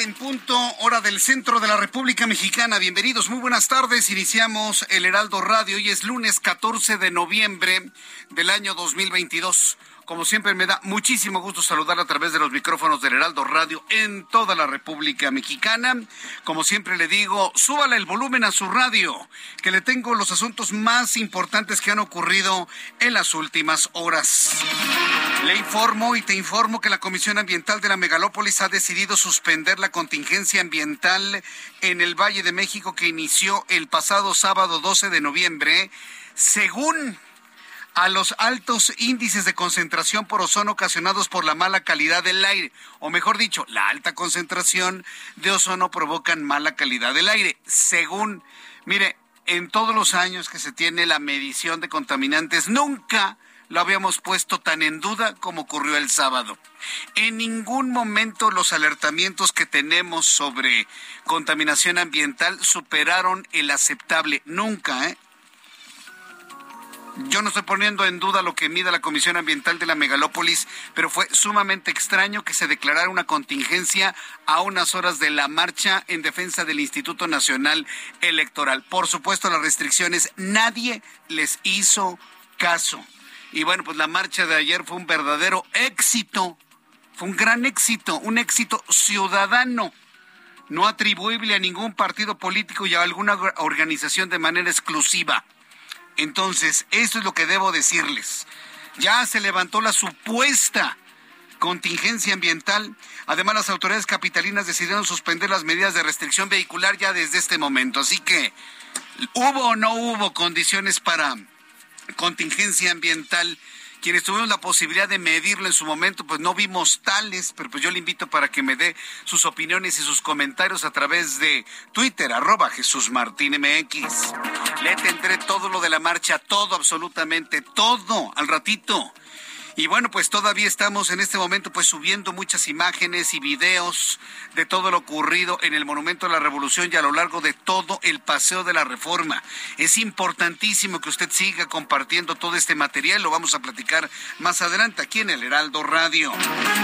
En punto, hora del centro de la República Mexicana. Bienvenidos, muy buenas tardes. Iniciamos el Heraldo Radio. Hoy es lunes 14 de noviembre del año 2022. Como siempre, me da muchísimo gusto saludar a través de los micrófonos del Heraldo Radio en toda la República Mexicana. Como siempre le digo, súbale el volumen a su radio, que le tengo los asuntos más importantes que han ocurrido en las últimas horas. Le informo y te informo que la Comisión Ambiental de la Megalópolis ha decidido suspender la contingencia ambiental en el Valle de México que inició el pasado sábado 12 de noviembre, según a los altos índices de concentración por ozono ocasionados por la mala calidad del aire, o mejor dicho, la alta concentración de ozono provocan mala calidad del aire, según, mire, en todos los años que se tiene la medición de contaminantes, nunca lo habíamos puesto tan en duda como ocurrió el sábado. En ningún momento los alertamientos que tenemos sobre contaminación ambiental superaron el aceptable, nunca, ¿eh? Yo no estoy poniendo en duda lo que mida la Comisión Ambiental de la Megalópolis, pero fue sumamente extraño que se declarara una contingencia a unas horas de la marcha en defensa del Instituto Nacional Electoral. Por supuesto, las restricciones, nadie les hizo caso. Y bueno, pues la marcha de ayer fue un verdadero éxito, fue un gran éxito, un éxito ciudadano no atribuible a ningún partido político y a alguna organización de manera exclusiva. Entonces, esto es lo que debo decirles. Ya se levantó la supuesta contingencia ambiental. Además, las autoridades capitalinas decidieron suspender las medidas de restricción vehicular ya desde este momento. Así que, ¿hubo o no hubo condiciones para contingencia ambiental? Quienes tuvimos la posibilidad de medirlo en su momento, pues no vimos tales, pero pues yo le invito para que me dé sus opiniones y sus comentarios a través de Twitter, arroba Jesús Martín MX. Le tendré todo lo de la marcha, todo, absolutamente todo, al ratito. Y bueno, pues todavía estamos en este momento pues subiendo muchas imágenes y videos de todo lo ocurrido en el Monumento a la Revolución y a lo largo de todo el Paseo de la Reforma. Es importantísimo que usted siga compartiendo todo este material, lo vamos a platicar más adelante aquí en el Heraldo Radio.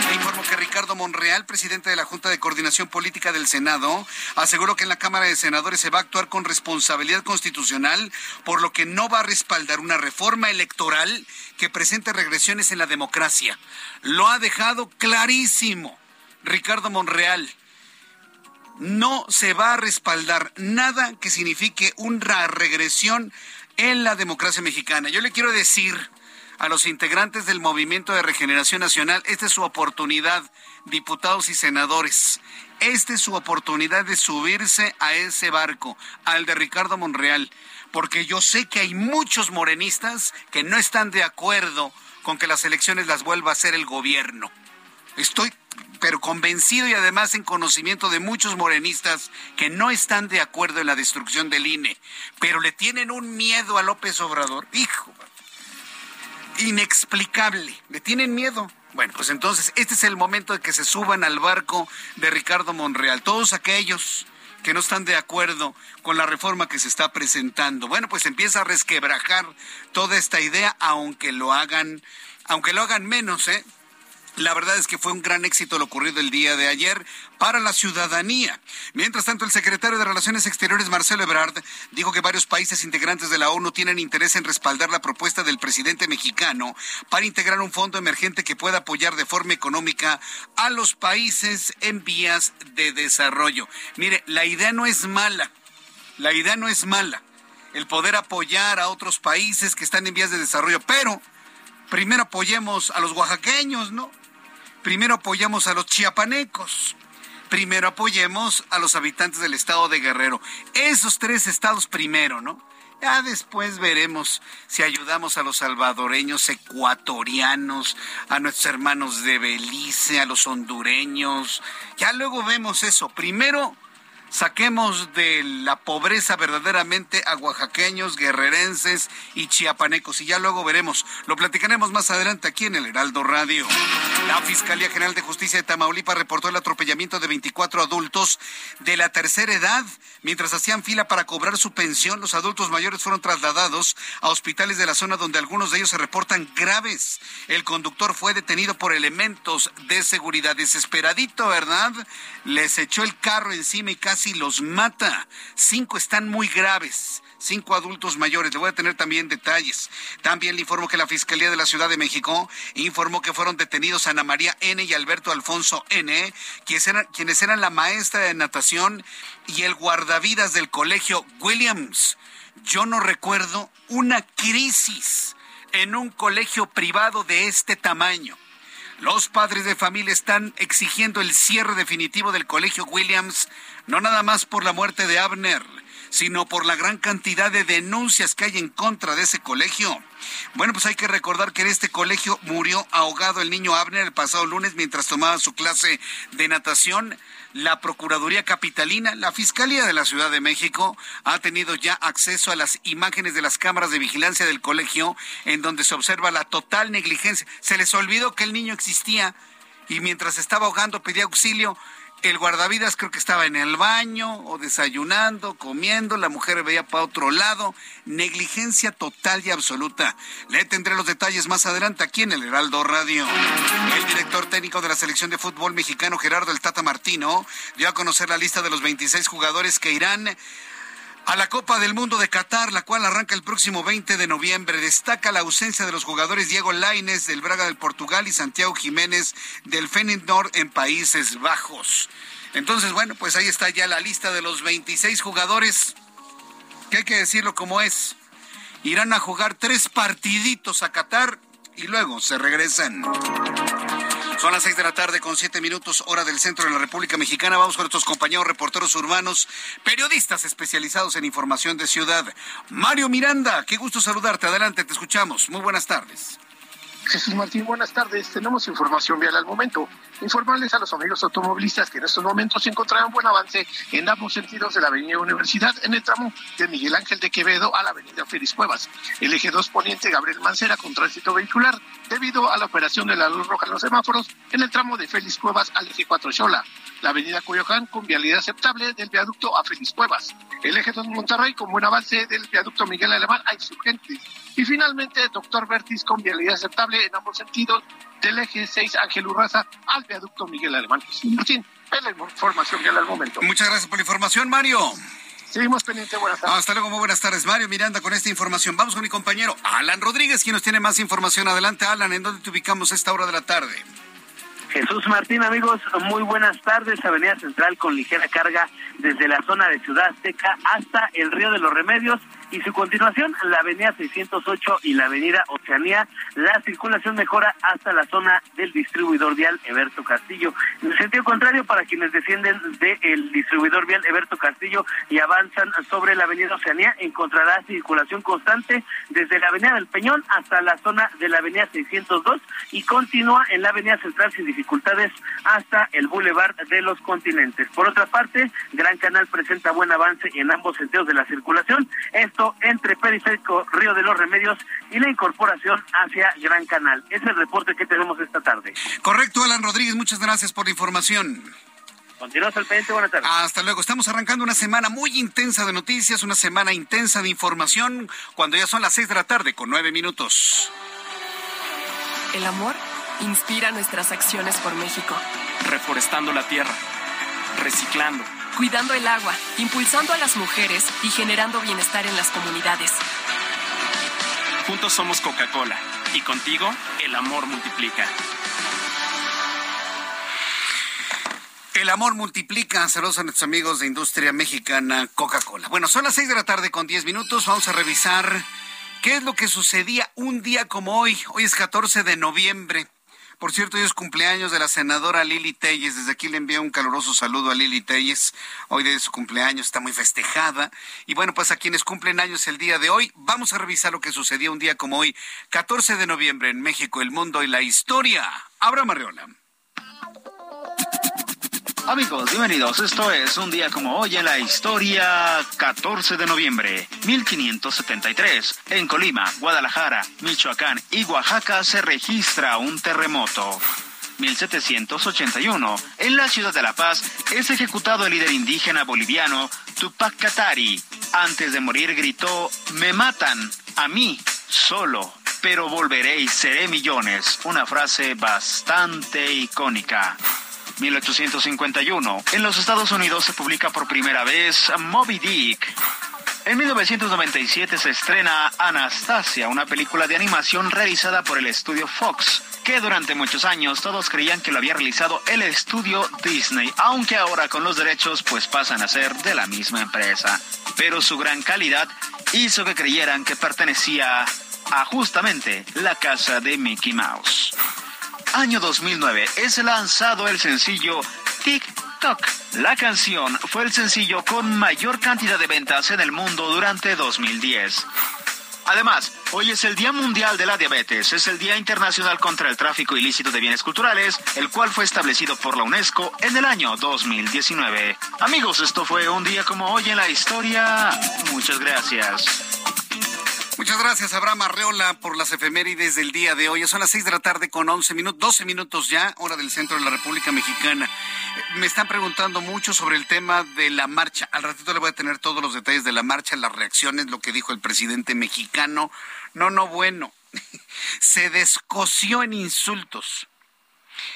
Le informo que Ricardo Monreal, presidente de la Junta de Coordinación Política del Senado, aseguró que en la Cámara de Senadores se va a actuar con responsabilidad constitucional, por lo que no va a respaldar una reforma electoral que presente regresiones en la democracia. Lo ha dejado clarísimo Ricardo Monreal. No se va a respaldar nada que signifique una regresión en la democracia mexicana. Yo le quiero decir a los integrantes del Movimiento de Regeneración Nacional, esta es su oportunidad, diputados y senadores. Esta es su oportunidad de subirse a ese barco, al de Ricardo Monreal, porque yo sé que hay muchos morenistas que no están de acuerdo con que las elecciones las vuelva a hacer el gobierno. Estoy pero convencido y además en conocimiento de muchos morenistas que no están de acuerdo en la destrucción del INE, pero le tienen un miedo a López Obrador, hijo, inexplicable, le tienen miedo. Bueno, pues entonces este es el momento de que se suban al barco de Ricardo Monreal. Todos aquellos que no están de acuerdo con la reforma que se está presentando. Bueno, pues empieza a resquebrajar toda esta idea, aunque lo hagan, aunque lo hagan menos, ¿eh? La verdad es que fue un gran éxito lo ocurrido el día de ayer para la ciudadanía. Mientras tanto, el secretario de Relaciones Exteriores, Marcelo Ebrard, dijo que varios países integrantes de la ONU tienen interés en respaldar la propuesta del presidente mexicano para integrar un fondo emergente que pueda apoyar de forma económica a los países en vías de desarrollo. Mire, la idea no es mala. La idea no es mala. El poder apoyar a otros países que están en vías de desarrollo, pero primero apoyemos a los oaxaqueños, ¿no? primero apoyamos a los chiapanecos, primero apoyemos a los habitantes del estado de Guerrero. Esos tres estados primero, ¿no? Ya después veremos si ayudamos a los salvadoreños, ecuatorianos, a nuestros hermanos de Belice, a los hondureños. Ya luego vemos eso. Primero Saquemos de la pobreza verdaderamente a oaxaqueños, guerrerenses y chiapanecos. Y ya luego veremos. Lo platicaremos más adelante aquí en el Heraldo Radio. La Fiscalía General de Justicia de Tamaulipas reportó el atropellamiento de 24 adultos de la tercera edad. Mientras hacían fila para cobrar su pensión, los adultos mayores fueron trasladados a hospitales de la zona donde algunos de ellos se reportan graves. El conductor fue detenido por elementos de seguridad. Desesperadito, ¿verdad? Les echó el carro encima y casi y los mata. Cinco están muy graves cinco adultos mayores. Le voy a tener también detalles. También le informo que la Fiscalía de la Ciudad de México informó que fueron detenidos Ana María N. y Alberto Alfonso N., quienes eran, quienes eran la maestra de natación y el guardavidas del colegio Williams. Yo no recuerdo una crisis en un colegio privado de este tamaño. Los padres de familia están exigiendo el cierre definitivo del colegio Williams, no nada más por la muerte de Abner, sino por la gran cantidad de denuncias que hay en contra de ese colegio. Bueno, pues hay que recordar que en este colegio murió ahogado el niño Abner el pasado lunes mientras tomaba su clase de natación la Procuraduría Capitalina, la Fiscalía de la Ciudad de México ha tenido ya acceso a las imágenes de las cámaras de vigilancia del colegio en donde se observa la total negligencia. Se les olvidó que el niño existía y mientras estaba ahogando pedía auxilio. El guardavidas creo que estaba en el baño o desayunando, comiendo, la mujer veía para otro lado. Negligencia total y absoluta. Le tendré los detalles más adelante aquí en el Heraldo Radio. El director técnico de la selección de fútbol mexicano, Gerardo El Tata Martino, dio a conocer la lista de los 26 jugadores que irán a la Copa del Mundo de Qatar, la cual arranca el próximo 20 de noviembre. Destaca la ausencia de los jugadores Diego Laines del Braga del Portugal y Santiago Jiménez del Feyenoord en Países Bajos. Entonces, bueno, pues ahí está ya la lista de los 26 jugadores, que hay que decirlo como es. Irán a jugar tres partiditos a Qatar y luego se regresan. Son las seis de la tarde con siete minutos, hora del centro de la República Mexicana. Vamos con nuestros compañeros reporteros urbanos, periodistas especializados en información de ciudad. Mario Miranda, qué gusto saludarte. Adelante, te escuchamos. Muy buenas tardes. Jesús Martín, buenas tardes. Tenemos información vial al momento. Informarles a los amigos automovilistas que en estos momentos se encontrarán buen avance en ambos sentidos de la Avenida Universidad en el tramo de Miguel Ángel de Quevedo a la Avenida Félix Cuevas. El eje 2 poniente Gabriel Mancera con tránsito vehicular debido a la operación de la luz roja en los semáforos en el tramo de Félix Cuevas al eje 4 Xola. La Avenida Coyoacán con vialidad aceptable del viaducto a Félix Cuevas. El eje 2 Monterrey con buen avance del viaducto Miguel Alemán a Insurgentes. Y finalmente, Doctor Vertis con vialidad aceptable en ambos sentidos del eje 6 Ángel Urraza al viaducto Miguel Alemán. Martín, es la información que al momento. Muchas gracias por la información, Mario. Seguimos pendiente, buenas tardes. Hasta luego, muy buenas tardes, Mario Miranda, con esta información. Vamos con mi compañero Alan Rodríguez, quien nos tiene más información. Adelante, Alan, ¿en dónde te ubicamos a esta hora de la tarde? Jesús Martín, amigos, muy buenas tardes. Avenida Central con ligera carga desde la zona de Ciudad Azteca hasta el Río de los Remedios y su continuación la avenida 608 y la avenida Oceanía. La circulación mejora hasta la zona del distribuidor vial Eberto Castillo. En el sentido contrario, para quienes descienden del distribuidor vial Eberto Castillo y avanzan sobre la avenida Oceanía, encontrará circulación constante desde la avenida del Peñón hasta la zona de la avenida 602 y continúa en la avenida central sin dificultades hasta el Boulevard de los Continentes. Por otra parte, Gran Canal presenta buen avance en ambos sentidos de la circulación. Esto esto entre Periférico Río de los Remedios y la incorporación hacia Gran Canal. Es el reporte que tenemos esta tarde. Correcto, Alan Rodríguez, muchas gracias por la información. Continuamos al pendiente, buenas tardes. Hasta luego. Estamos arrancando una semana muy intensa de noticias, una semana intensa de información, cuando ya son las seis de la tarde con nueve minutos. El amor inspira nuestras acciones por México. Reforestando la tierra, reciclando, cuidando el agua, impulsando a las mujeres y generando bienestar en las comunidades. Juntos somos Coca-Cola y contigo el amor multiplica. El amor multiplica. Saludos a nuestros amigos de Industria Mexicana Coca-Cola. Bueno, son las seis de la tarde con diez minutos. Vamos a revisar qué es lo que sucedía un día como hoy. Hoy es 14 de noviembre. Por cierto, hoy es cumpleaños de la senadora Lili Telles. Desde aquí le envío un caluroso saludo a Lili Telles. Hoy de su cumpleaños está muy festejada. Y bueno, pues a quienes cumplen años el día de hoy, vamos a revisar lo que sucedía un día como hoy, 14 de noviembre en México, el mundo y la historia. Abra Marriola. Amigos, bienvenidos. Esto es un día como hoy en la historia, 14 de noviembre, 1573. En Colima, Guadalajara, Michoacán y Oaxaca se registra un terremoto. 1781. En la ciudad de La Paz es ejecutado el líder indígena boliviano Tupac Katari. Antes de morir gritó, me matan, a mí, solo, pero volveré y seré millones. Una frase bastante icónica. 1851. En los Estados Unidos se publica por primera vez Moby Dick. En 1997 se estrena Anastasia, una película de animación realizada por el estudio Fox, que durante muchos años todos creían que lo había realizado el estudio Disney, aunque ahora con los derechos pues pasan a ser de la misma empresa. Pero su gran calidad hizo que creyeran que pertenecía a justamente la casa de Mickey Mouse año 2009 es lanzado el sencillo TikTok. La canción fue el sencillo con mayor cantidad de ventas en el mundo durante 2010. Además, hoy es el Día Mundial de la Diabetes, es el Día Internacional contra el Tráfico Ilícito de Bienes Culturales, el cual fue establecido por la UNESCO en el año 2019. Amigos, esto fue un día como hoy en la historia. Muchas gracias. Muchas gracias, Abraham Arreola, por las efemérides del día de hoy. Son las seis de la tarde con once minutos, doce minutos ya, hora del centro de la República Mexicana. Me están preguntando mucho sobre el tema de la marcha. Al ratito le voy a tener todos los detalles de la marcha, las reacciones, lo que dijo el presidente mexicano. No, no, bueno. Se descoció en insultos.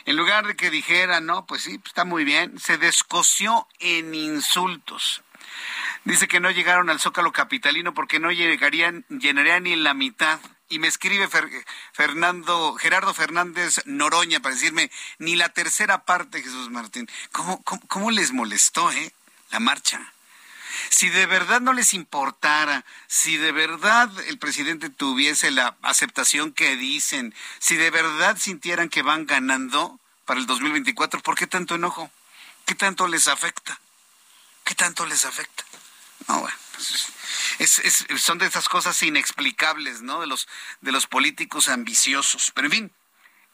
En lugar de que dijera, no, pues sí, está muy bien, se descoció en insultos. Dice que no llegaron al Zócalo Capitalino porque no llegarían, llenarían ni la mitad. Y me escribe Fernando, Gerardo Fernández Noroña para decirme, ni la tercera parte, Jesús Martín. ¿Cómo, cómo, les molestó, eh? La marcha. Si de verdad no les importara, si de verdad el presidente tuviese la aceptación que dicen, si de verdad sintieran que van ganando para el 2024, ¿por qué tanto enojo? ¿Qué tanto les afecta? ¿Qué tanto les afecta? No, bueno, pues, es, son de esas cosas inexplicables, ¿no? De los, de los políticos ambiciosos. Pero en fin,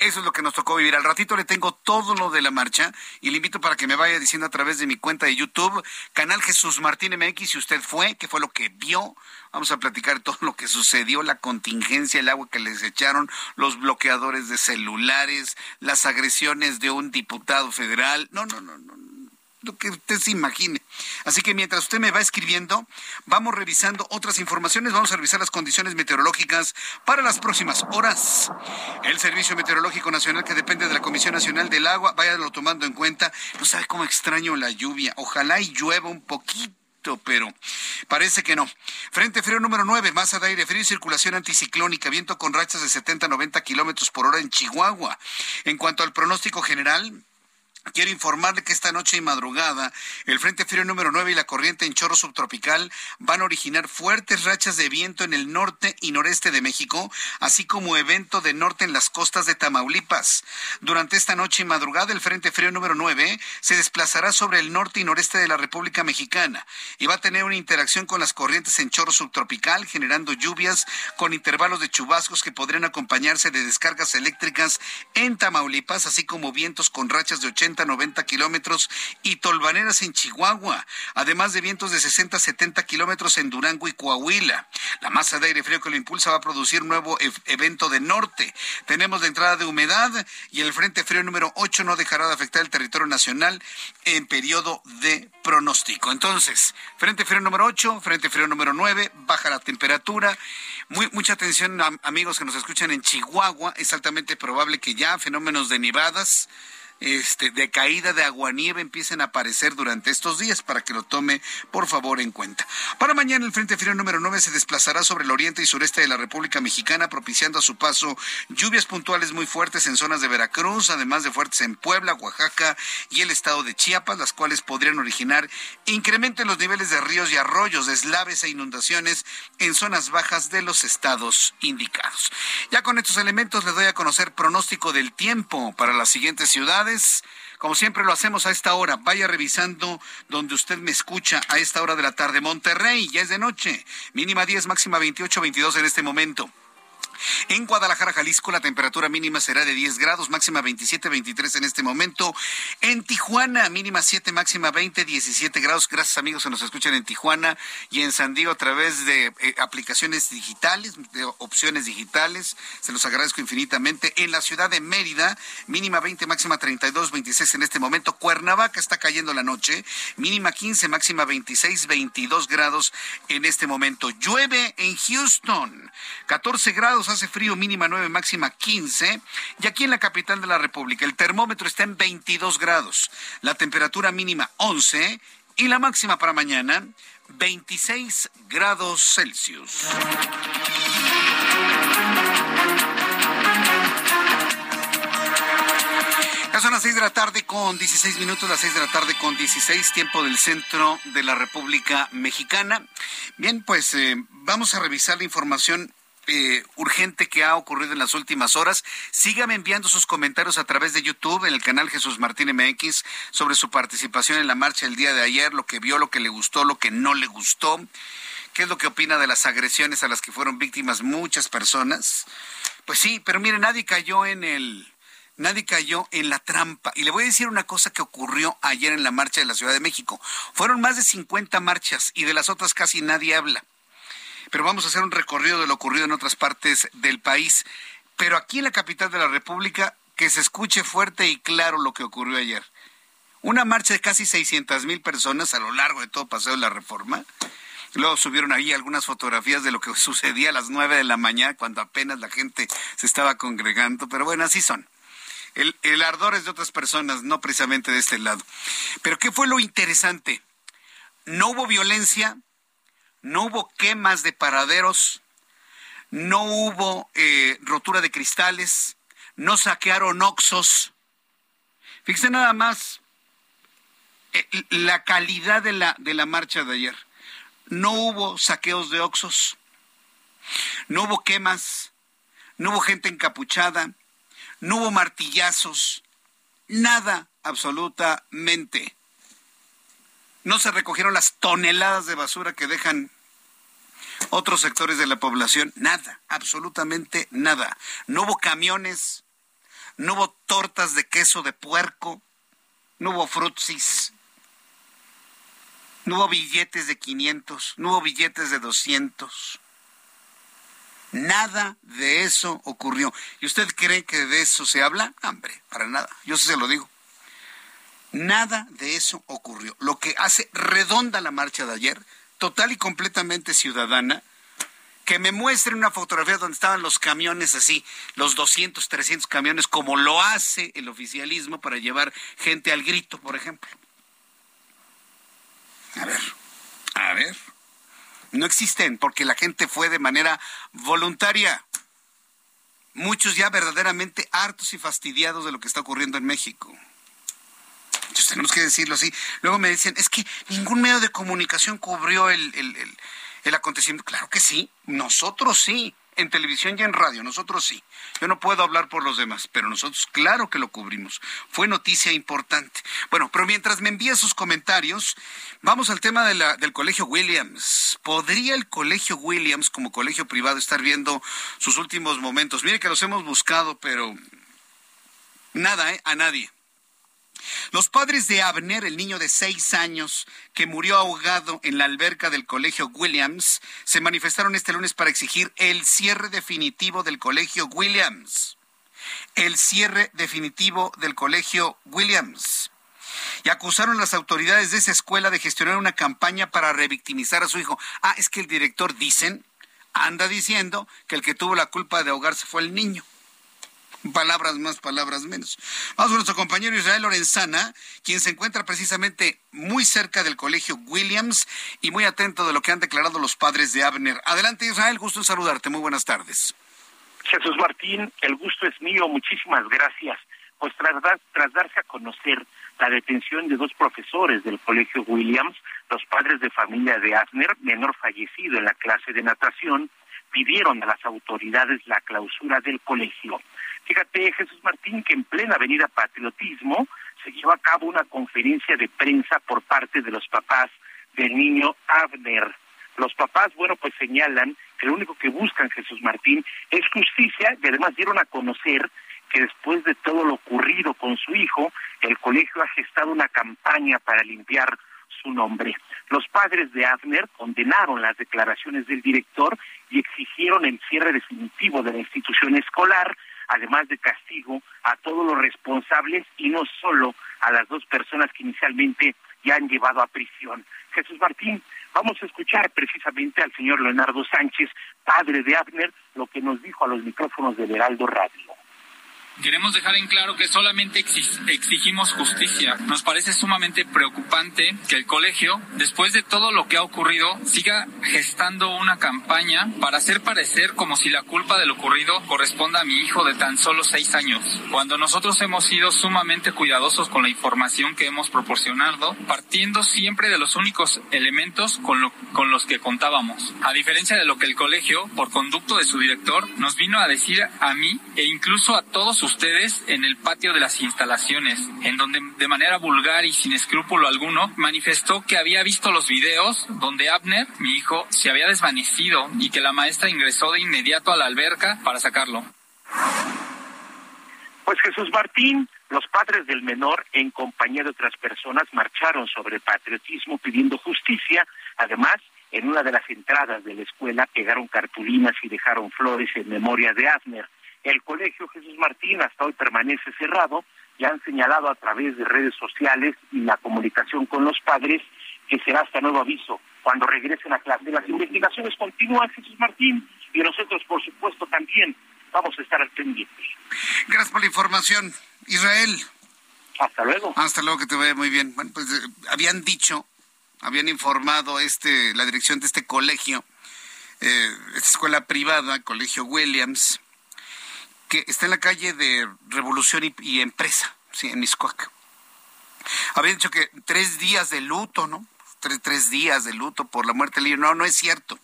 eso es lo que nos tocó vivir. Al ratito le tengo todo lo de la marcha y le invito para que me vaya diciendo a través de mi cuenta de YouTube, canal Jesús Martín MX, si usted fue, qué fue lo que vio. Vamos a platicar todo lo que sucedió, la contingencia, el agua que les echaron, los bloqueadores de celulares, las agresiones de un diputado federal. No, no, no, no lo que usted se imagine. Así que mientras usted me va escribiendo, vamos revisando otras informaciones, vamos a revisar las condiciones meteorológicas para las próximas horas. El Servicio Meteorológico Nacional, que depende de la Comisión Nacional del Agua, váyalo tomando en cuenta. No sabe cómo extraño la lluvia. Ojalá y llueva un poquito pero parece que no. Frente frío número 9, masa de aire frío y circulación anticiclónica, viento con rachas de 70 a 90 kilómetros por hora en Chihuahua. En cuanto al pronóstico general, Quiero informarle que esta noche y madrugada el Frente Frío número 9 y la corriente en chorro subtropical van a originar fuertes rachas de viento en el norte y noreste de México, así como evento de norte en las costas de Tamaulipas. Durante esta noche y madrugada el Frente Frío número 9 se desplazará sobre el norte y noreste de la República Mexicana y va a tener una interacción con las corrientes en chorro subtropical, generando lluvias con intervalos de chubascos que podrían acompañarse de descargas eléctricas en Tamaulipas, así como vientos con rachas de 80 80 a 90 kilómetros y tolvaneras en Chihuahua, además de vientos de 60 a 70 kilómetros en Durango y Coahuila. La masa de aire frío que lo impulsa va a producir nuevo evento de norte. Tenemos la entrada de humedad y el frente frío número 8 no dejará de afectar el territorio nacional en periodo de pronóstico. Entonces, frente frío número 8, frente frío número 9, baja la temperatura. Muy, mucha atención, amigos que nos escuchan en Chihuahua. Es altamente probable que ya fenómenos de nevadas este, de caída de aguanieve empiecen a aparecer durante estos días para que lo tome por favor en cuenta. Para mañana el Frente Frío número 9 se desplazará sobre el oriente y sureste de la República Mexicana propiciando a su paso lluvias puntuales muy fuertes en zonas de Veracruz, además de fuertes en Puebla, Oaxaca y el estado de Chiapas, las cuales podrían originar incremento en los niveles de ríos y arroyos, deslaves e inundaciones en zonas bajas de los estados indicados. Ya con estos elementos les doy a conocer pronóstico del tiempo para las siguientes ciudades como siempre lo hacemos a esta hora, vaya revisando donde usted me escucha a esta hora de la tarde. Monterrey, ya es de noche, mínima 10, máxima 28, 22 en este momento. En Guadalajara, Jalisco, la temperatura mínima será de 10 grados, máxima 27, 23 en este momento. En Tijuana, mínima 7, máxima 20, 17 grados. Gracias amigos que nos escuchan en Tijuana y en San Diego a través de eh, aplicaciones digitales, de opciones digitales. Se los agradezco infinitamente. En la ciudad de Mérida, mínima 20, máxima 32, 26 en este momento. Cuernavaca está cayendo la noche, mínima 15, máxima 26, 22 grados en este momento. Llueve en Houston, 14 grados hace frío, mínima 9, máxima 15. Y aquí en la capital de la República, el termómetro está en 22 grados, la temperatura mínima 11 y la máxima para mañana 26 grados Celsius. Son las 6 de la tarde con 16 minutos, las 6 de la tarde con 16, tiempo del centro de la República Mexicana. Bien, pues eh, vamos a revisar la información eh, urgente que ha ocurrido en las últimas horas. Sígame enviando sus comentarios a través de YouTube en el canal Jesús Martín MX sobre su participación en la marcha el día de ayer, lo que vio, lo que le gustó, lo que no le gustó. ¿Qué es lo que opina de las agresiones a las que fueron víctimas muchas personas? Pues sí, pero mire, nadie cayó en el nadie cayó en la trampa. Y le voy a decir una cosa que ocurrió ayer en la marcha de la Ciudad de México. Fueron más de 50 marchas y de las otras casi nadie habla pero vamos a hacer un recorrido de lo ocurrido en otras partes del país. Pero aquí en la capital de la República, que se escuche fuerte y claro lo que ocurrió ayer. Una marcha de casi 600 mil personas a lo largo de todo Paseo de la Reforma. Luego subieron ahí algunas fotografías de lo que sucedía a las 9 de la mañana, cuando apenas la gente se estaba congregando. Pero bueno, así son. El, el ardor es de otras personas, no precisamente de este lado. Pero ¿qué fue lo interesante? No hubo violencia, no hubo quemas de paraderos, no hubo eh, rotura de cristales, no saquearon oxos. Fíjense nada más eh, la calidad de la, de la marcha de ayer. No hubo saqueos de oxos, no hubo quemas, no hubo gente encapuchada, no hubo martillazos, nada absolutamente. No se recogieron las toneladas de basura que dejan otros sectores de la población. Nada, absolutamente nada. No hubo camiones, no hubo tortas de queso de puerco, no hubo frutsis, no hubo billetes de 500, no hubo billetes de 200. Nada de eso ocurrió. ¿Y usted cree que de eso se habla? Hombre, para nada. Yo se lo digo. Nada de eso ocurrió. Lo que hace redonda la marcha de ayer, total y completamente ciudadana, que me muestren una fotografía donde estaban los camiones así, los 200, 300 camiones, como lo hace el oficialismo para llevar gente al grito, por ejemplo. A ver, a ver. No existen porque la gente fue de manera voluntaria. Muchos ya verdaderamente hartos y fastidiados de lo que está ocurriendo en México. Entonces tenemos que decirlo así. Luego me decían, es que ningún medio de comunicación cubrió el, el, acontecimiento. Claro que sí, nosotros sí, en televisión y en radio, nosotros sí. Yo no puedo hablar por los demás, pero nosotros claro que lo cubrimos. Fue noticia importante. Bueno, pero mientras me envía sus comentarios, vamos al tema de la, del Colegio Williams. ¿Podría el Colegio Williams como colegio privado estar viendo sus últimos momentos? Mire que los hemos buscado, pero nada, ¿eh? A nadie. Los padres de Abner, el niño de seis años que murió ahogado en la alberca del colegio Williams, se manifestaron este lunes para exigir el cierre definitivo del colegio Williams. El cierre definitivo del colegio Williams. Y acusaron a las autoridades de esa escuela de gestionar una campaña para revictimizar a su hijo. Ah, es que el director, dicen, anda diciendo que el que tuvo la culpa de ahogarse fue el niño. Palabras más, palabras menos. Vamos con nuestro compañero Israel Lorenzana, quien se encuentra precisamente muy cerca del colegio Williams y muy atento de lo que han declarado los padres de Abner. Adelante Israel, gusto en saludarte. Muy buenas tardes. Jesús Martín, el gusto es mío. Muchísimas gracias. Pues tras, tras darse a conocer la detención de dos profesores del colegio Williams, los padres de familia de Abner, menor fallecido en la clase de natación, pidieron a las autoridades la clausura del colegio. Fíjate, Jesús Martín, que en plena avenida Patriotismo se llevó a cabo una conferencia de prensa por parte de los papás del niño Abner. Los papás, bueno, pues señalan que lo único que buscan, Jesús Martín, es justicia y además dieron a conocer que después de todo lo ocurrido con su hijo, el colegio ha gestado una campaña para limpiar su nombre. Los padres de Abner condenaron las declaraciones del director y exigieron el cierre definitivo de la institución escolar, además de castigo a todos los responsables y no solo a las dos personas que inicialmente ya han llevado a prisión. Jesús Martín, vamos a escuchar precisamente al señor Leonardo Sánchez, padre de Abner, lo que nos dijo a los micrófonos de Heraldo Radio. Queremos dejar en claro que solamente exigimos justicia. Nos parece sumamente preocupante que el colegio, después de todo lo que ha ocurrido, siga gestando una campaña para hacer parecer como si la culpa de lo ocurrido corresponda a mi hijo de tan solo seis años, cuando nosotros hemos sido sumamente cuidadosos con la información que hemos proporcionado, partiendo siempre de los únicos elementos con, lo, con los que contábamos. A diferencia de lo que el colegio, por conducto de su director, nos vino a decir a mí e incluso a todos sus ustedes en el patio de las instalaciones, en donde de manera vulgar y sin escrúpulo alguno manifestó que había visto los videos donde Abner, mi hijo, se había desvanecido y que la maestra ingresó de inmediato a la alberca para sacarlo. Pues Jesús Martín, los padres del menor, en compañía de otras personas, marcharon sobre patriotismo pidiendo justicia. Además, en una de las entradas de la escuela pegaron cartulinas y dejaron flores en memoria de Abner. El colegio Jesús Martín hasta hoy permanece cerrado y han señalado a través de redes sociales y la comunicación con los padres que será hasta nuevo aviso cuando regresen a clase. Las investigaciones continúan, Jesús Martín, y nosotros, por supuesto, también vamos a estar al pendiente. Gracias por la información, Israel. Hasta luego. Hasta luego, que te vaya muy bien. Bueno, pues eh, habían dicho, habían informado este, la dirección de este colegio, eh, esta escuela privada, Colegio Williams, que está en la calle de Revolución y, Empresa, sí, en Miscoac. Había dicho que tres días de luto, ¿no? Tres, días de luto por la muerte del niño. No, no es cierto.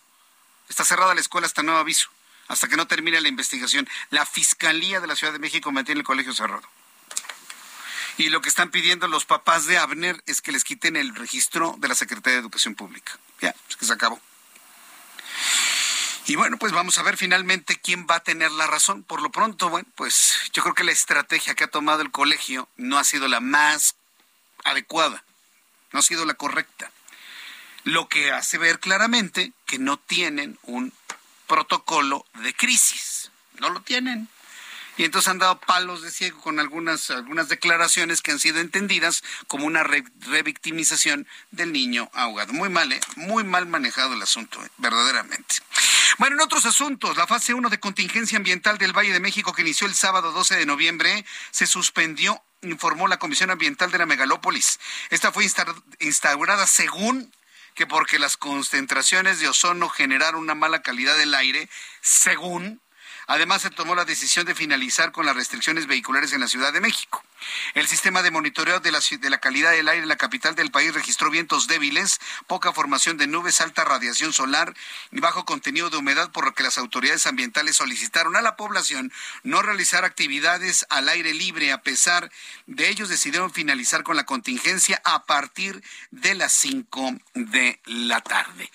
Está cerrada la escuela hasta nuevo aviso, hasta que no termine la investigación. La Fiscalía de la Ciudad de México mantiene el colegio cerrado. Y lo que están pidiendo los papás de Abner es que les quiten el registro de la Secretaría de Educación Pública. Ya, que se acabó. Y bueno, pues vamos a ver finalmente quién va a tener la razón. Por lo pronto, bueno, pues yo creo que la estrategia que ha tomado el colegio no ha sido la más adecuada, no ha sido la correcta. Lo que hace ver claramente que no tienen un protocolo de crisis. No lo tienen y entonces han dado palos de ciego con algunas, algunas declaraciones que han sido entendidas como una revictimización del niño ahogado. Muy mal, ¿eh? muy mal manejado el asunto, ¿eh? verdaderamente. Bueno, en otros asuntos, la fase 1 de contingencia ambiental del Valle de México que inició el sábado 12 de noviembre se suspendió informó la Comisión Ambiental de la Megalópolis. Esta fue instaurada según que porque las concentraciones de ozono generaron una mala calidad del aire, según Además, se tomó la decisión de finalizar con las restricciones vehiculares en la Ciudad de México. El sistema de monitoreo de la, de la, calidad del aire en la capital del país registró vientos débiles, poca formación de nubes, alta radiación solar y bajo contenido de humedad, por lo que las autoridades ambientales solicitaron a la población no realizar actividades al aire libre. A pesar de ellos, decidieron finalizar con la contingencia a partir de las 5 de la tarde.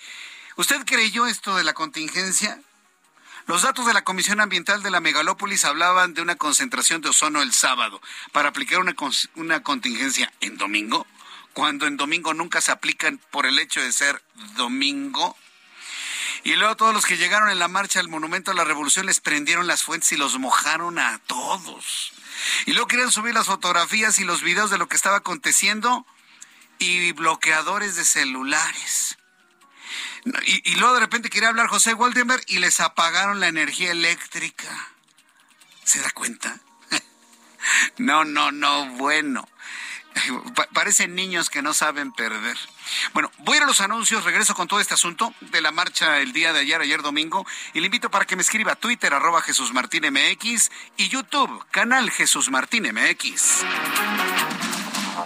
¿Usted creyó esto de la contingencia? Los datos de la Comisión Ambiental de la Megalópolis hablaban de una concentración de ozono el sábado para aplicar una, una contingencia en domingo, cuando en domingo nunca se aplican por el hecho de ser domingo. Y luego todos los que llegaron en la marcha al Monumento a la Revolución les prendieron las fuentes y los mojaron a todos. Y luego querían subir las fotografías y los videos de lo que estaba aconteciendo y bloqueadores de celulares. Y, luego de repente quería hablar José Waldenberg y les apagaron la energía eléctrica. ¿Se da cuenta? no, no, no, bueno. parecen niños que no saben perder. Bueno, voy a ir a los anuncios, regreso con todo este asunto de la marcha el día de ayer, ayer domingo, y le invito para que me escriba a Twitter, arroba Jesús Martín MX, y YouTube, canal Jesús Martín MX.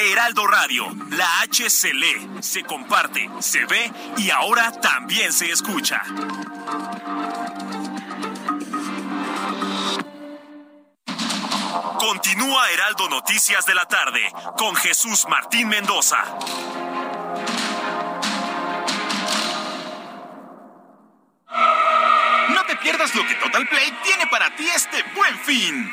Heraldo Radio, la H se lee, se comparte, se ve y ahora también se escucha. Continúa Heraldo Noticias de la tarde con Jesús Martín Mendoza. No te pierdas lo que Total Play tiene para ti este buen fin.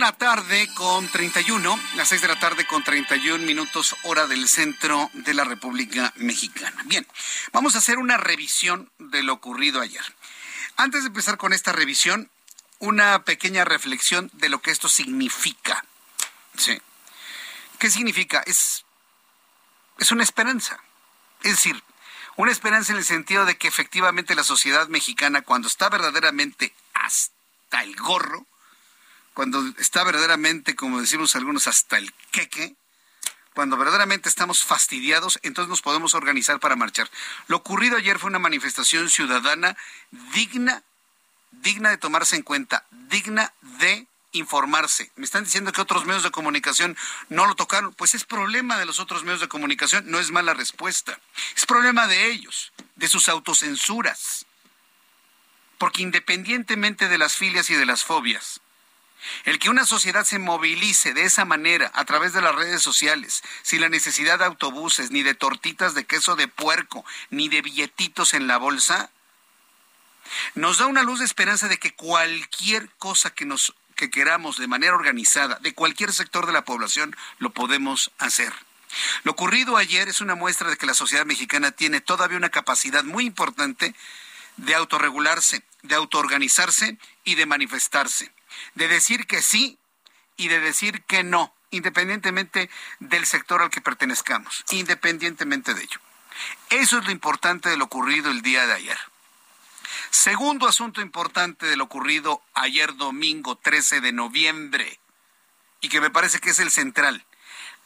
La tarde con 31, las 6 de la tarde con 31 minutos hora del centro de la República Mexicana. Bien, vamos a hacer una revisión de lo ocurrido ayer. Antes de empezar con esta revisión, una pequeña reflexión de lo que esto significa. Sí. ¿Qué significa? Es, es una esperanza. Es decir, una esperanza en el sentido de que efectivamente la sociedad mexicana, cuando está verdaderamente hasta el gorro, cuando está verdaderamente, como decimos algunos, hasta el queque, cuando verdaderamente estamos fastidiados, entonces nos podemos organizar para marchar. Lo ocurrido ayer fue una manifestación ciudadana digna, digna de tomarse en cuenta, digna de informarse. Me están diciendo que otros medios de comunicación no lo tocaron. Pues es problema de los otros medios de comunicación, no es mala respuesta. Es problema de ellos, de sus autocensuras. Porque independientemente de las filias y de las fobias, el que una sociedad se movilice de esa manera a través de las redes sociales, sin la necesidad de autobuses, ni de tortitas de queso de puerco, ni de billetitos en la bolsa, nos da una luz de esperanza de que cualquier cosa que nos que queramos de manera organizada, de cualquier sector de la población, lo podemos hacer. Lo ocurrido ayer es una muestra de que la sociedad mexicana tiene todavía una capacidad muy importante de autorregularse, de autoorganizarse y de manifestarse de decir que sí y de decir que no, independientemente del sector al que pertenezcamos, independientemente de ello. Eso es lo importante de lo ocurrido el día de ayer. Segundo asunto importante de lo ocurrido ayer domingo 13 de noviembre, y que me parece que es el central,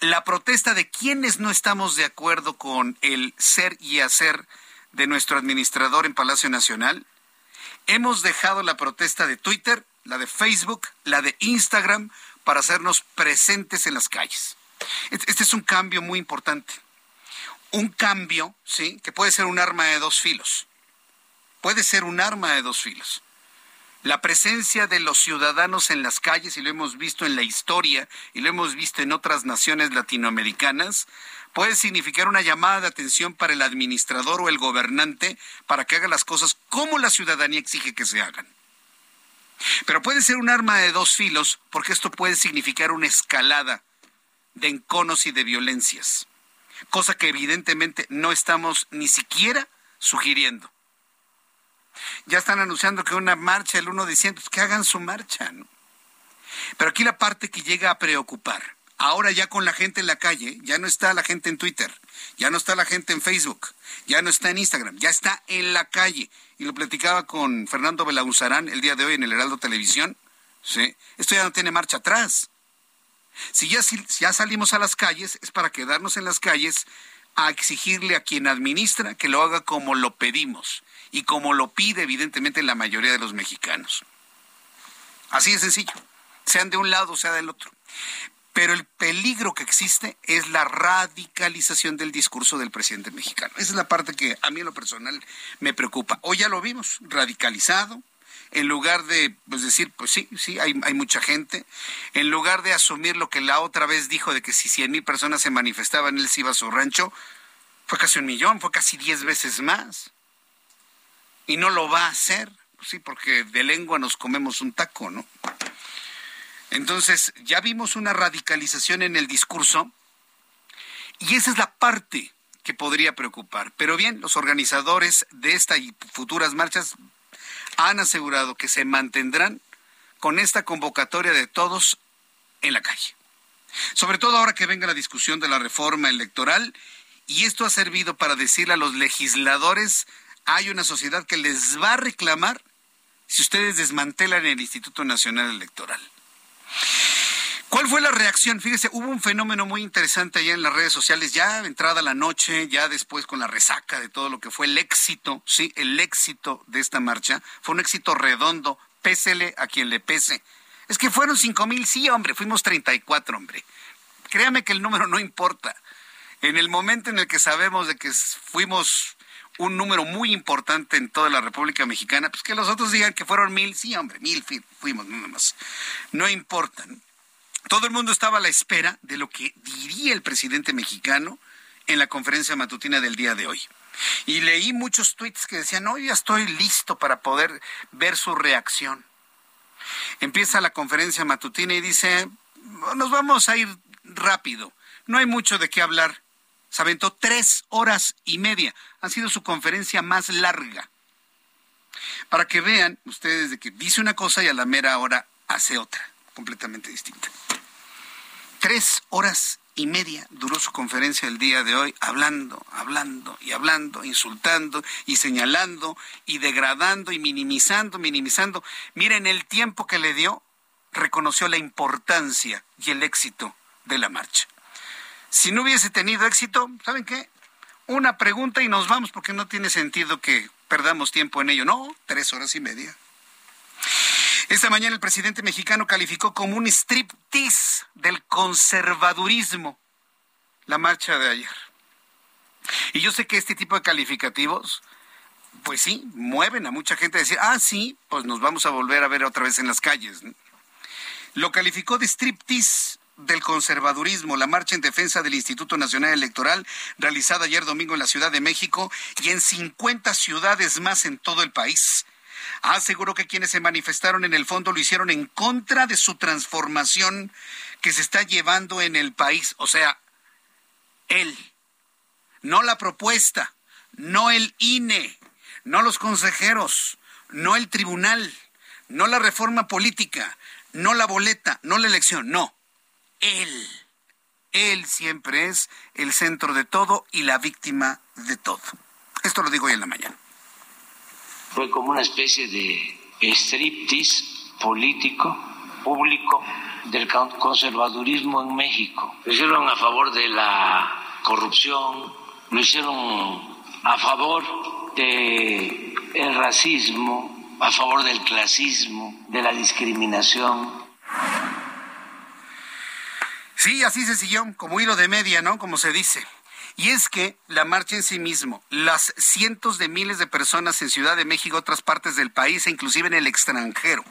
la protesta de quienes no estamos de acuerdo con el ser y hacer de nuestro administrador en Palacio Nacional. Hemos dejado la protesta de Twitter la de Facebook, la de Instagram, para hacernos presentes en las calles. Este es un cambio muy importante. un cambio, ¿sí? Que puede ser un arma de dos filos. Puede ser un arma de dos filos. La presencia de los ciudadanos en las calles, y lo hemos visto en la historia, y lo hemos visto en otras naciones latinoamericanas, puede significar una llamada de atención para el administrador o el gobernante para que haga las cosas como la ciudadanía exige que se hagan. Pero puede ser un arma de dos filos porque esto puede significar una escalada de enconos y de violencias, cosa que evidentemente no estamos ni siquiera sugiriendo. Ya están anunciando que una marcha el 1 de diciembre, pues que hagan su marcha. Pero aquí la parte que llega a preocupar, ahora ya con la gente en la calle, ya no está la gente en Twitter, ya no está la gente en Facebook, ya no está en Instagram, ya está en la calle. Y lo platicaba con Fernando Belauzarán el día de hoy en el Heraldo Televisión. ¿sí? Esto ya no tiene marcha atrás. Si ya, si ya salimos a las calles, es para quedarnos en las calles a exigirle a quien administra que lo haga como lo pedimos y como lo pide evidentemente la mayoría de los mexicanos. Así de sencillo, sean de un lado, o sea del otro. Pero el peligro que existe es la radicalización del discurso del presidente mexicano. Esa es la parte que a mí en lo personal me preocupa. Hoy ya lo vimos, radicalizado, en lugar de pues, decir, pues sí, sí, hay, hay, mucha gente, en lugar de asumir lo que la otra vez dijo de que si cien mil personas se manifestaban, él se iba a su rancho, fue casi un millón, fue casi diez veces más. Y no lo va a hacer, pues sí, porque de lengua nos comemos un taco, ¿no? Entonces, ya vimos una radicalización en el discurso y esa es la parte que podría preocupar. Pero bien, los organizadores de esta y futuras marchas han asegurado que se mantendrán con esta convocatoria de todos en la calle. Sobre todo ahora que venga la discusión de la reforma electoral y esto ha servido para decirle a los legisladores, hay una sociedad que les va a reclamar si ustedes desmantelan el Instituto Nacional Electoral. ¿Cuál fue la reacción? Fíjese, hubo un fenómeno muy interesante allá en las redes sociales, ya entrada la noche, ya después con la resaca de todo lo que fue el éxito, sí, el éxito de esta marcha, fue un éxito redondo, pésele a quien le pese. Es que fueron cinco mil, sí, hombre, fuimos 34, hombre. Créame que el número no importa. En el momento en el que sabemos de que fuimos un número muy importante en toda la República Mexicana, pues que los otros digan que fueron mil, sí, hombre, mil fuimos, nada más. No importa. Todo el mundo estaba a la espera de lo que diría el presidente mexicano en la conferencia matutina del día de hoy. Y leí muchos tweets que decían, hoy ya estoy listo para poder ver su reacción. Empieza la conferencia matutina y dice, nos vamos a ir rápido, no hay mucho de qué hablar. Se aventó tres horas y media. Ha sido su conferencia más larga. Para que vean ustedes de que dice una cosa y a la mera hora hace otra, completamente distinta. Tres horas y media duró su conferencia el día de hoy, hablando, hablando y hablando, insultando y señalando y degradando y minimizando, minimizando. Miren, el tiempo que le dio, reconoció la importancia y el éxito de la marcha. Si no hubiese tenido éxito, ¿saben qué? Una pregunta y nos vamos porque no tiene sentido que perdamos tiempo en ello. No, tres horas y media. Esta mañana el presidente mexicano calificó como un striptease del conservadurismo la marcha de ayer. Y yo sé que este tipo de calificativos, pues sí, mueven a mucha gente a decir, ah, sí, pues nos vamos a volver a ver otra vez en las calles. Lo calificó de striptease del conservadurismo, la marcha en defensa del Instituto Nacional Electoral, realizada ayer domingo en la Ciudad de México y en 50 ciudades más en todo el país aseguró que quienes se manifestaron en el fondo lo hicieron en contra de su transformación que se está llevando en el país. O sea, él, no la propuesta, no el INE, no los consejeros, no el tribunal, no la reforma política, no la boleta, no la elección, no, él. Él siempre es el centro de todo y la víctima de todo. Esto lo digo hoy en la mañana fue como una especie de striptease político, público, del conservadurismo en México. Lo hicieron a favor de la corrupción, lo hicieron a favor del el racismo, a favor del clasismo, de la discriminación. Sí, así se siguió, como hilo de media, ¿no? Como se dice. Y es que la marcha en sí mismo, las cientos de miles de personas en Ciudad de México, otras partes del país e inclusive en el extranjero,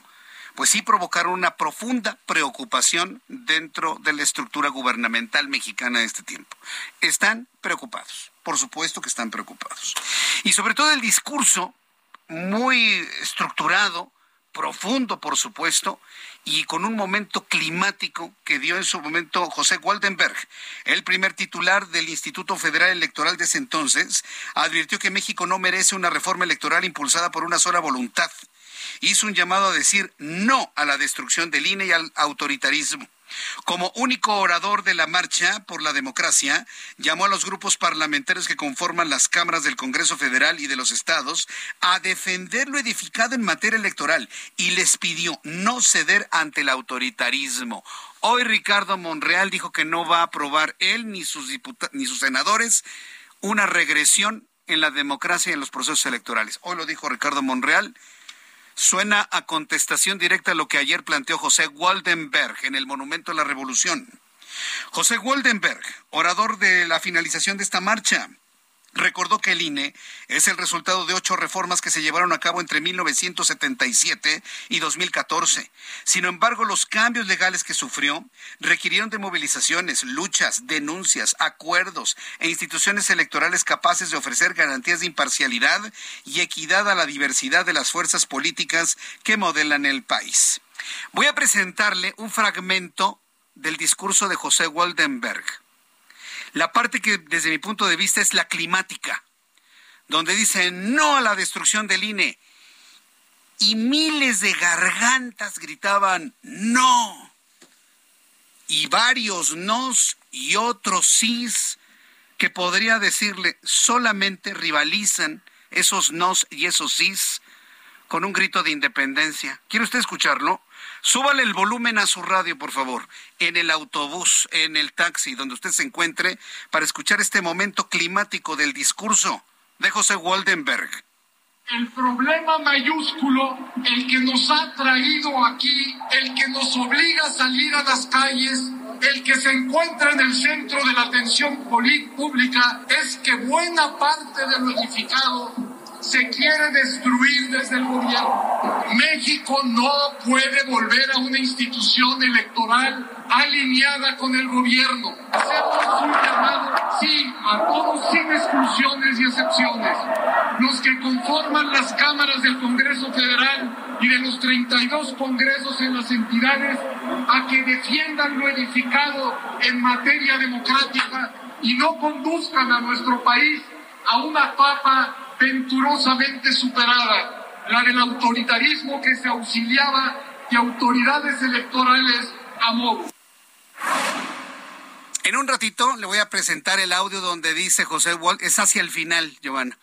pues sí provocaron una profunda preocupación dentro de la estructura gubernamental mexicana de este tiempo. Están preocupados, por supuesto que están preocupados. Y sobre todo el discurso muy estructurado, profundo, por supuesto, y con un momento climático que dio en su momento José Waldenberg, el primer titular del Instituto Federal Electoral de ese entonces, advirtió que México no merece una reforma electoral impulsada por una sola voluntad hizo un llamado a decir no a la destrucción del INE y al autoritarismo. Como único orador de la marcha por la democracia, llamó a los grupos parlamentarios que conforman las cámaras del Congreso Federal y de los estados a defender lo edificado en materia electoral y les pidió no ceder ante el autoritarismo. Hoy Ricardo Monreal dijo que no va a aprobar él ni sus, ni sus senadores una regresión en la democracia y en los procesos electorales. Hoy lo dijo Ricardo Monreal suena a contestación directa a lo que ayer planteó José Waldenberg en el Monumento a la Revolución. José Waldenberg, orador de la finalización de esta marcha, recordó que el INE es el resultado de ocho reformas que se llevaron a cabo entre 1977 y 2014. Sin embargo, los cambios legales que sufrió requirieron de movilizaciones, luchas, denuncias, acuerdos e instituciones electorales capaces de ofrecer garantías de imparcialidad y equidad a la diversidad de las fuerzas políticas que modelan el país. Voy a presentarle un fragmento del discurso de José Waldenberg la parte que desde mi punto de vista es la climática, donde dice no a la destrucción del INE. Y miles de gargantas gritaban no. Y varios nos y otros sís que podría decirle solamente rivalizan esos nos y esos sís con un grito de independencia. ¿Quiere usted escucharlo? Súbale el volumen a su radio, por favor, en el autobús, en el taxi, donde usted se encuentre, para escuchar este momento climático del discurso de José Waldenberg. El problema mayúsculo, el que nos ha traído aquí, el que nos obliga a salir a las calles, el que se encuentra en el centro de la atención pública, es que buena parte de lo edificado se quiere destruir desde el gobierno. México no puede volver a una institución electoral alineada con el gobierno. Hacemos un llamado, sí, a todos sin exclusiones y excepciones. Los que conforman las cámaras del Congreso Federal y de los 32 congresos en las entidades a que defiendan lo edificado en materia democrática y no conduzcan a nuestro país a una papa venturosamente superada, la del autoritarismo que se auxiliaba de autoridades electorales a modo. En un ratito le voy a presentar el audio donde dice José Walt, es hacia el final, Giovanna.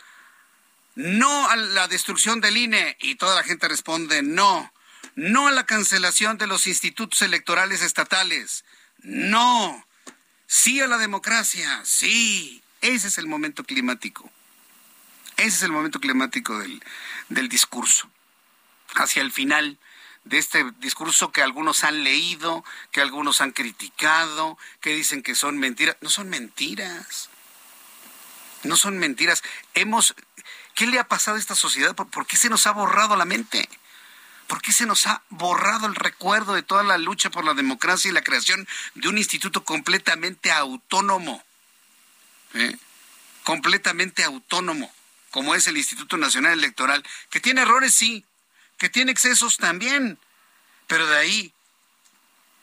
No a la destrucción del INE y toda la gente responde no. No a la cancelación de los institutos electorales estatales. No. Sí a la democracia. Sí. Ese es el momento climático. Ese es el momento climático del, del discurso. Hacia el final de este discurso que algunos han leído, que algunos han criticado, que dicen que son mentiras. No son mentiras. No son mentiras. Hemos, ¿qué le ha pasado a esta sociedad? ¿Por, qué se nos ha borrado la mente? ¿Por qué se nos ha borrado el recuerdo de toda la lucha por la democracia y la creación de un instituto completamente autónomo? ¿Eh? Completamente autónomo como es el Instituto Nacional Electoral, que tiene errores, sí, que tiene excesos también, pero de ahí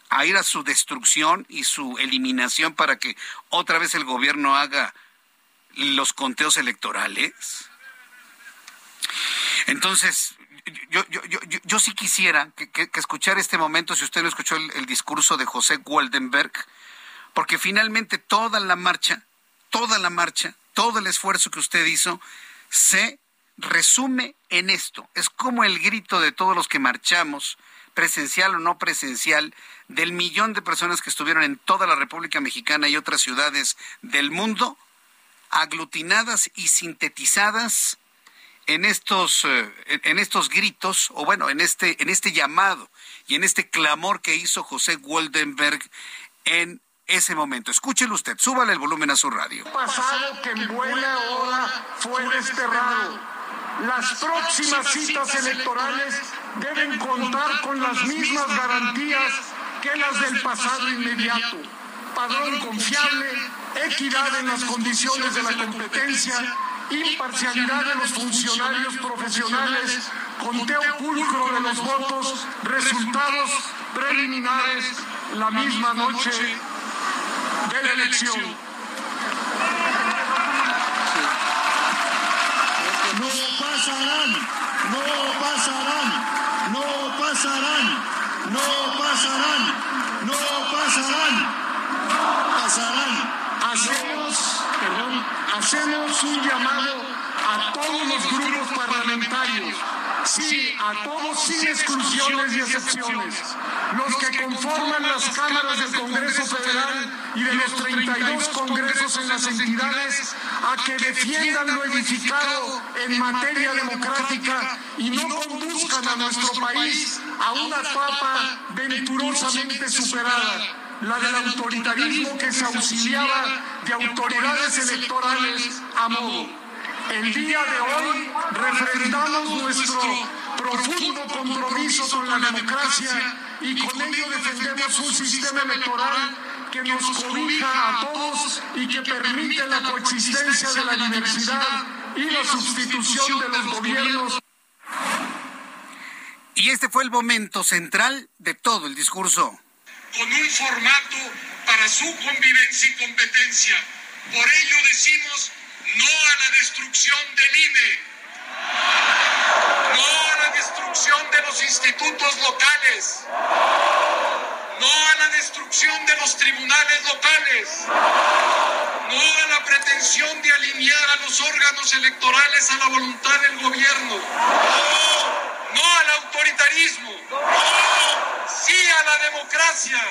a ir a su destrucción y su eliminación para que otra vez el gobierno haga los conteos electorales. Entonces, yo, yo, yo, yo sí quisiera que, que, escuchar este momento, si usted no escuchó el, discurso de José Waldenberg, porque finalmente toda la marcha, toda la marcha, todo el esfuerzo que usted hizo se resume en esto. Es como el grito de todos los que marchamos, presencial o no presencial, del millón de personas que estuvieron en toda la República Mexicana y otras ciudades del mundo, aglutinadas y sintetizadas en estos, eh, en estos gritos, o bueno, en este, en este llamado y en este clamor que hizo José Waldenberg en ese momento. Escúchelo usted, súbale el volumen a su radio. Pasado que en buena hora fue desterrado. Las próximas citas electorales deben contar con las mismas garantías que las del pasado inmediato. Padrón confiable, equidad en las condiciones de la competencia, imparcialidad de los funcionarios profesionales, conteo pulcro de los votos, resultados preliminares la misma noche de la elección. No pasarán, no pasarán, no pasarán, no pasarán, no pasarán, pasarán. Hacemos, perdón, hacemos un llamado a todos los grupos parlamentarios Sí, a todos sin exclusiones y excepciones. Los que conforman las cámaras del Congreso Federal y de los 32 congresos en las entidades a que defiendan lo edificado en materia democrática y no conduzcan a nuestro país a una etapa venturosamente superada la del autoritarismo que se auxiliaba de autoridades electorales a modo. El día de hoy refrendamos nuestro profundo compromiso con la democracia y con ello defendemos un sistema electoral que nos cobija a todos y que permite la coexistencia de la diversidad y la sustitución de los gobiernos. Y este fue el momento central de todo el discurso. Con un formato para su convivencia y competencia. Por ello decimos no a la destrucción del INE, no a la destrucción de los institutos locales, no a la destrucción de los tribunales locales, no a la pretensión de alinear a los órganos electorales a la voluntad del gobierno, no al autoritarismo, sí a la democracia,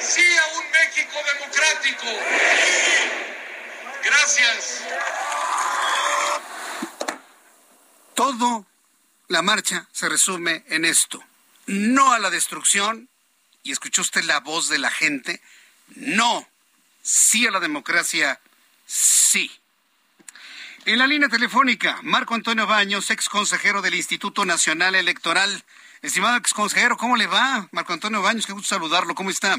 sí a un México democrático. Gracias. Todo la marcha se resume en esto. No a la destrucción, y escuchó usted la voz de la gente, no. Sí a la democracia, sí. En la línea telefónica, Marco Antonio Baños, ex consejero del Instituto Nacional Electoral. Estimado ex consejero, ¿cómo le va? Marco Antonio Baños, qué gusto saludarlo, ¿cómo está?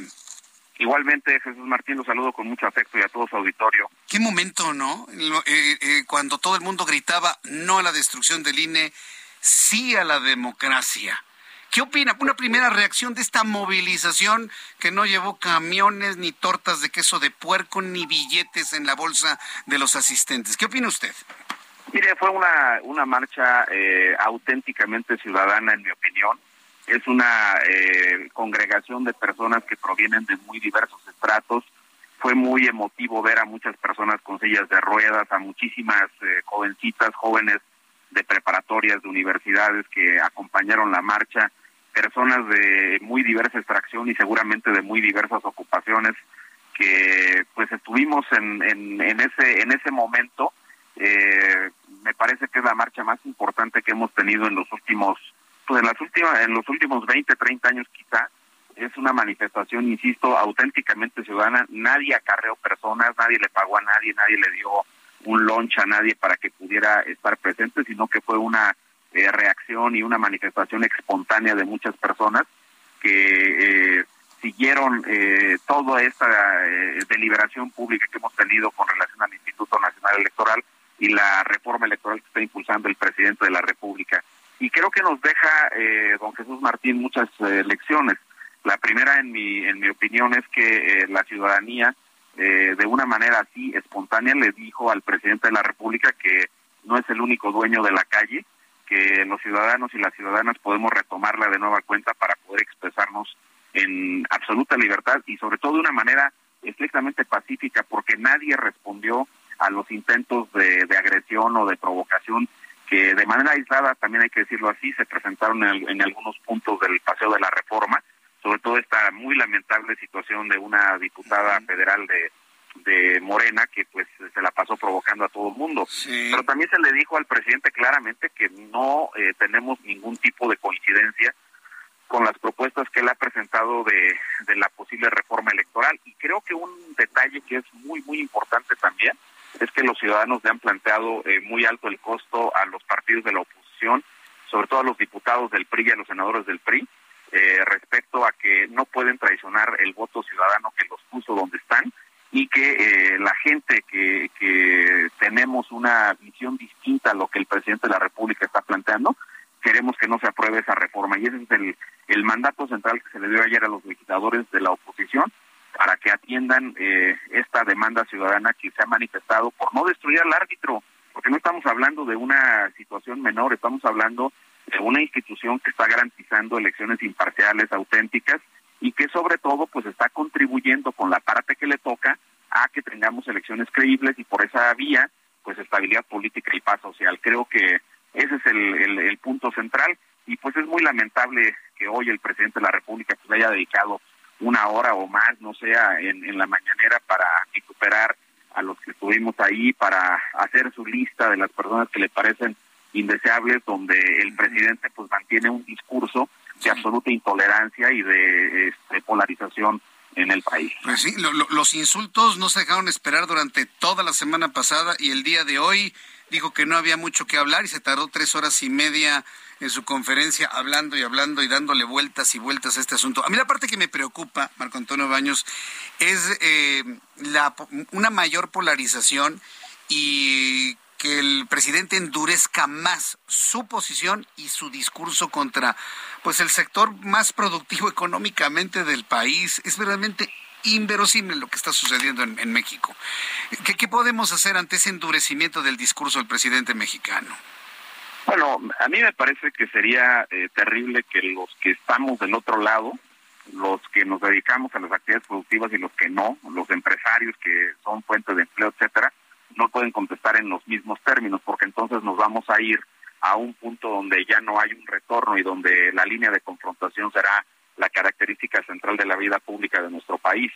Igualmente, Jesús Martín, lo saludo con mucho afecto y a todo su auditorio. Qué momento, ¿no? Eh, eh, cuando todo el mundo gritaba no a la destrucción del INE, sí a la democracia. ¿Qué opina? Una primera reacción de esta movilización que no llevó camiones, ni tortas de queso de puerco, ni billetes en la bolsa de los asistentes. ¿Qué opina usted? Mire, fue una, una marcha eh, auténticamente ciudadana, en mi opinión es una eh, congregación de personas que provienen de muy diversos estratos. Fue muy emotivo ver a muchas personas con sillas de ruedas, a muchísimas eh, jovencitas, jóvenes de preparatorias, de universidades que acompañaron la marcha, personas de muy diversa extracción y seguramente de muy diversas ocupaciones que pues estuvimos en, en, en ese en ese momento eh, me parece que es la marcha más importante que hemos tenido en los últimos pues en las últimas en los últimos 20, 30 años quizá es una manifestación, insisto, auténticamente ciudadana, nadie acarreó personas, nadie le pagó a nadie, nadie le dio un lunch a nadie para que pudiera estar presente, sino que fue una eh, reacción y una manifestación espontánea de muchas personas que eh, siguieron eh, toda esta eh, deliberación pública que hemos tenido con relación al Instituto Nacional Electoral y la reforma electoral que está impulsando el presidente de la República y creo que nos deja eh, don Jesús Martín muchas eh, lecciones. La primera, en mi, en mi opinión, es que eh, la ciudadanía, eh, de una manera así espontánea, le dijo al presidente de la República que no es el único dueño de la calle, que los ciudadanos y las ciudadanas podemos retomarla de nueva cuenta para poder expresarnos en absoluta libertad y sobre todo de una manera estrictamente pacífica, porque nadie respondió a los intentos de, de agresión o de provocación que de manera aislada, también hay que decirlo así, se presentaron en, algunos puntos del Paseo de la Reforma, sobre todo esta muy lamentable situación de una diputada federal de, de Morena que pues se la pasó provocando a todo el mundo. Pero también se le dijo al presidente claramente que no eh, tenemos ningún tipo de coincidencia con las propuestas que él ha presentado de, de la posible reforma electoral. Y creo que un detalle que es muy, muy importante también es que los ciudadanos le han planteado eh, muy alto el costo a los partidos de la oposición, sobre todo a los diputados del PRI y a los senadores del PRI, eh, respecto a que no pueden traicionar el voto ciudadano que los puso donde están y que eh, la gente que, tenemos una visión distinta a lo que el presidente de la República está planteando, queremos que no se apruebe esa reforma. Y ese es el, el mandato central que se le dio ayer a los legisladores de la oposición para que atiendan eh, esta demanda ciudadana que se ha manifestado por no destruir al árbitro, porque no estamos hablando de una situación menor, estamos hablando de una institución que está garantizando elecciones imparciales, auténticas y que sobre todo pues está contribuyendo con la parte que le toca a que tengamos elecciones creíbles y por esa vía pues estabilidad política y paz social. Creo que ese es el, el, punto central y pues es muy lamentable que hoy el presidente de la República pues haya dedicado una hora o más, no sea, en, en la mañanera para recuperar a los que estuvimos ahí, para hacer su lista de las personas que le parecen indeseables, donde el presidente pues mantiene un discurso de absoluta intolerancia y de este, polarización en el país. Pues sí, los insultos no se dejaron esperar durante toda la semana pasada y el día de hoy dijo que no había mucho que hablar y se tardó tres horas y media en su conferencia hablando y hablando y dándole vueltas y vueltas a este asunto. A mí la parte que me preocupa, Marco Antonio Baños, es eh, la, una mayor polarización y que el presidente endurezca más su posición y su discurso contra pues el sector más productivo económicamente del país. Es verdaderamente inverosímil lo que está sucediendo en, México. ¿Qué, ¿Qué, podemos hacer ante ese endurecimiento del discurso del presidente mexicano? Bueno, a mí me parece que sería eh, terrible que los que estamos del otro lado, los que nos dedicamos a las actividades productivas y los que no, los empresarios que son fuentes de empleo, etcétera, no pueden contestar en los mismos términos, porque entonces nos vamos a ir a un punto donde ya no hay un retorno y donde la línea de confrontación será la característica central de la vida pública de nuestro país.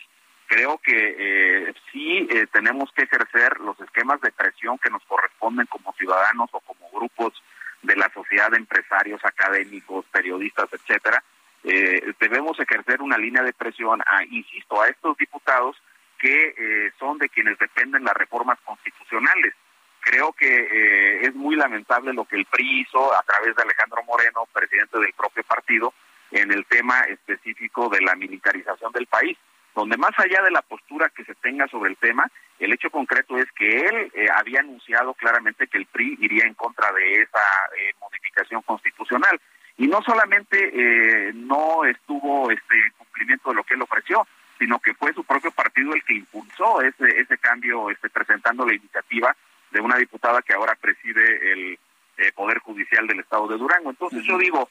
Creo que eh, sí eh, tenemos que ejercer los esquemas de presión que nos corresponden como ciudadanos o como grupos de la sociedad empresarios, académicos, periodistas, etcétera. Eh, debemos ejercer una línea de presión, a, insisto, a estos diputados que eh, son de quienes dependen las reformas constitucionales. Creo que eh, es muy lamentable lo que el PRI hizo a través de Alejandro Moreno, presidente del propio partido, en el tema específico de la militarización del país, donde más allá de la postura que se tenga sobre el tema, el hecho concreto es que él eh, había anunciado claramente que el PRI iría en contra de esa modificación constitucional. Y no solamente no estuvo este cumplimiento de lo que él ofreció, sino que fue su propio partido el que impulsó ese, ese cambio, este, presentando la iniciativa de una diputada que ahora preside el eh, Poder Judicial del Estado de Durango. Entonces yo digo,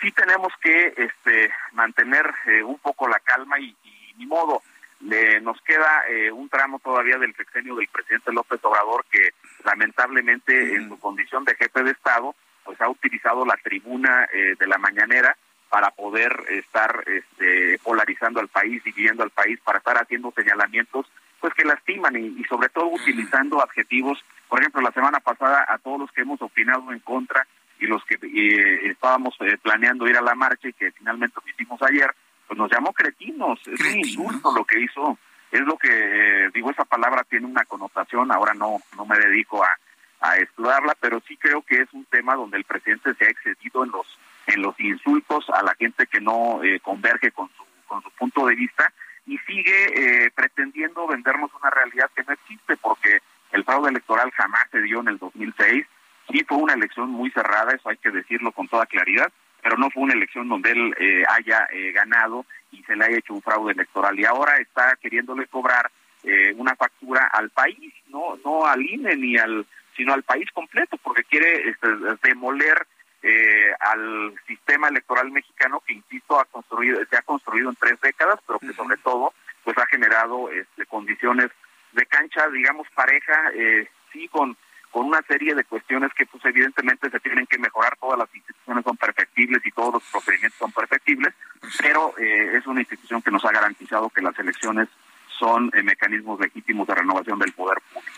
sí tenemos que este, mantener eh, un poco la calma y, ni modo, le, nos queda eh, un tramo todavía del sexenio del presidente López Obrador que lamentablemente en su condición de jefe de Estado pues ha utilizado la tribuna de la mañanera para poder estar este, polarizando al país, dividiendo al país, para estar haciendo señalamientos pues que lastiman y, sobre todo utilizando adjetivos, por ejemplo, la semana pasada a todos los que hemos opinado en contra y los que estábamos eh, planeando ir a la marcha y que finalmente lo hicimos ayer, pues nos llamó cretinos, es un insulto lo que hizo, es lo que eh, digo, esa palabra tiene una connotación, ahora no, no me dedico a, a estudiarla, pero sí creo que es un tema donde el presidente se ha excedido en los en los insultos a la gente que no eh, converge con su, con su punto de vista y sigue eh, pretendiendo vendernos una realidad que no existe porque el fraude electoral jamás se dio en el 2006. Sí fue una elección muy cerrada, eso hay que decirlo con toda claridad, pero no fue una elección donde él eh, haya ganado y se le haya hecho un fraude electoral. Y ahora está queriéndole cobrar una factura al país, no no al INE ni al sino al país completo, porque quiere este, demoler eh, al sistema electoral mexicano que insisto ha construido se ha construido en tres décadas pero que sobre todo pues ha generado este, condiciones de cancha digamos pareja eh, sí con con una serie de cuestiones que pues evidentemente se tienen que mejorar todas las instituciones son perfectibles y todos los procedimientos son perfectibles pero eh, es una institución que nos ha garantizado que las elecciones son mecanismos legítimos de renovación del poder público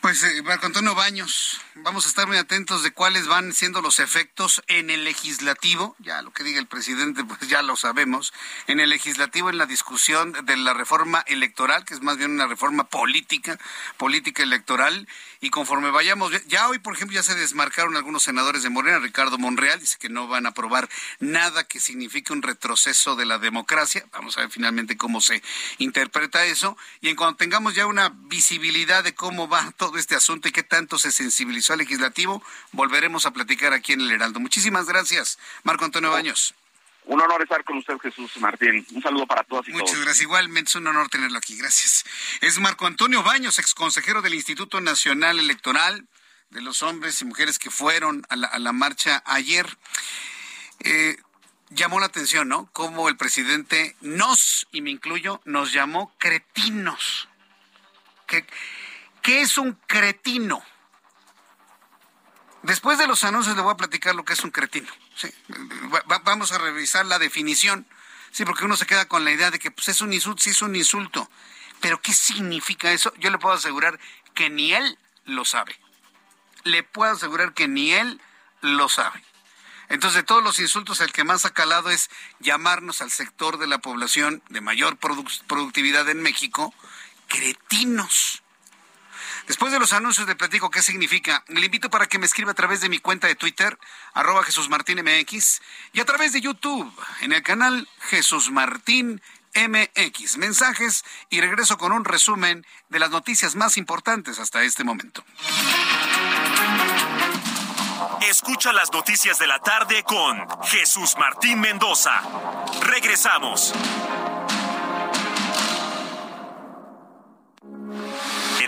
Pues eh, Marco Antonio Baños, vamos a estar muy atentos de cuáles van siendo los efectos en el legislativo, ya lo que diga el presidente pues ya lo sabemos, en el legislativo en la discusión de la reforma electoral, que es más bien una reforma política, política electoral, y conforme vayamos, ya hoy, por ejemplo, ya se desmarcaron algunos senadores de Morena, Ricardo Monreal dice que no van a aprobar nada que signifique un retroceso de la democracia. Vamos a ver finalmente cómo se interpreta eso. Y en cuanto tengamos ya una visibilidad de cómo va todo este asunto y qué tanto se sensibilizó al legislativo, volveremos a platicar aquí en el Heraldo. Muchísimas gracias, Marco Antonio Baños. Un honor estar con usted, Jesús Martín. Un saludo para todos y Muchas gracias. Igualmente es un honor tenerlo aquí. Gracias. Es Marco Antonio Baños, exconsejero del Instituto Nacional Electoral de los hombres y mujeres que fueron a la, marcha ayer. Eh, llamó la atención, ¿no? Cómo el presidente nos, y me incluyo, nos llamó cretinos. ¿Qué, qué es un cretino? Después de los anuncios le voy a platicar lo que es un cretino. vamos a revisar la definición. Sí, porque uno se queda con la idea de que pues, es un insulto, sí es un insulto. Pero ¿qué significa eso? Yo le puedo asegurar que ni él lo sabe. Le puedo asegurar que ni él lo sabe. Entonces, de todos los insultos, el que más ha calado es llamarnos al sector de la población de mayor productividad en México, cretinos. Después de los anuncios de platico qué significa, le invito para que me escriba a través de mi cuenta de Twitter, arroba Jesús y a través de YouTube, en el canal Jesús Martín MX. Mensajes y regreso con un resumen de las noticias más importantes hasta este momento. Escucha las noticias de la tarde con Jesús Martín Mendoza. Regresamos.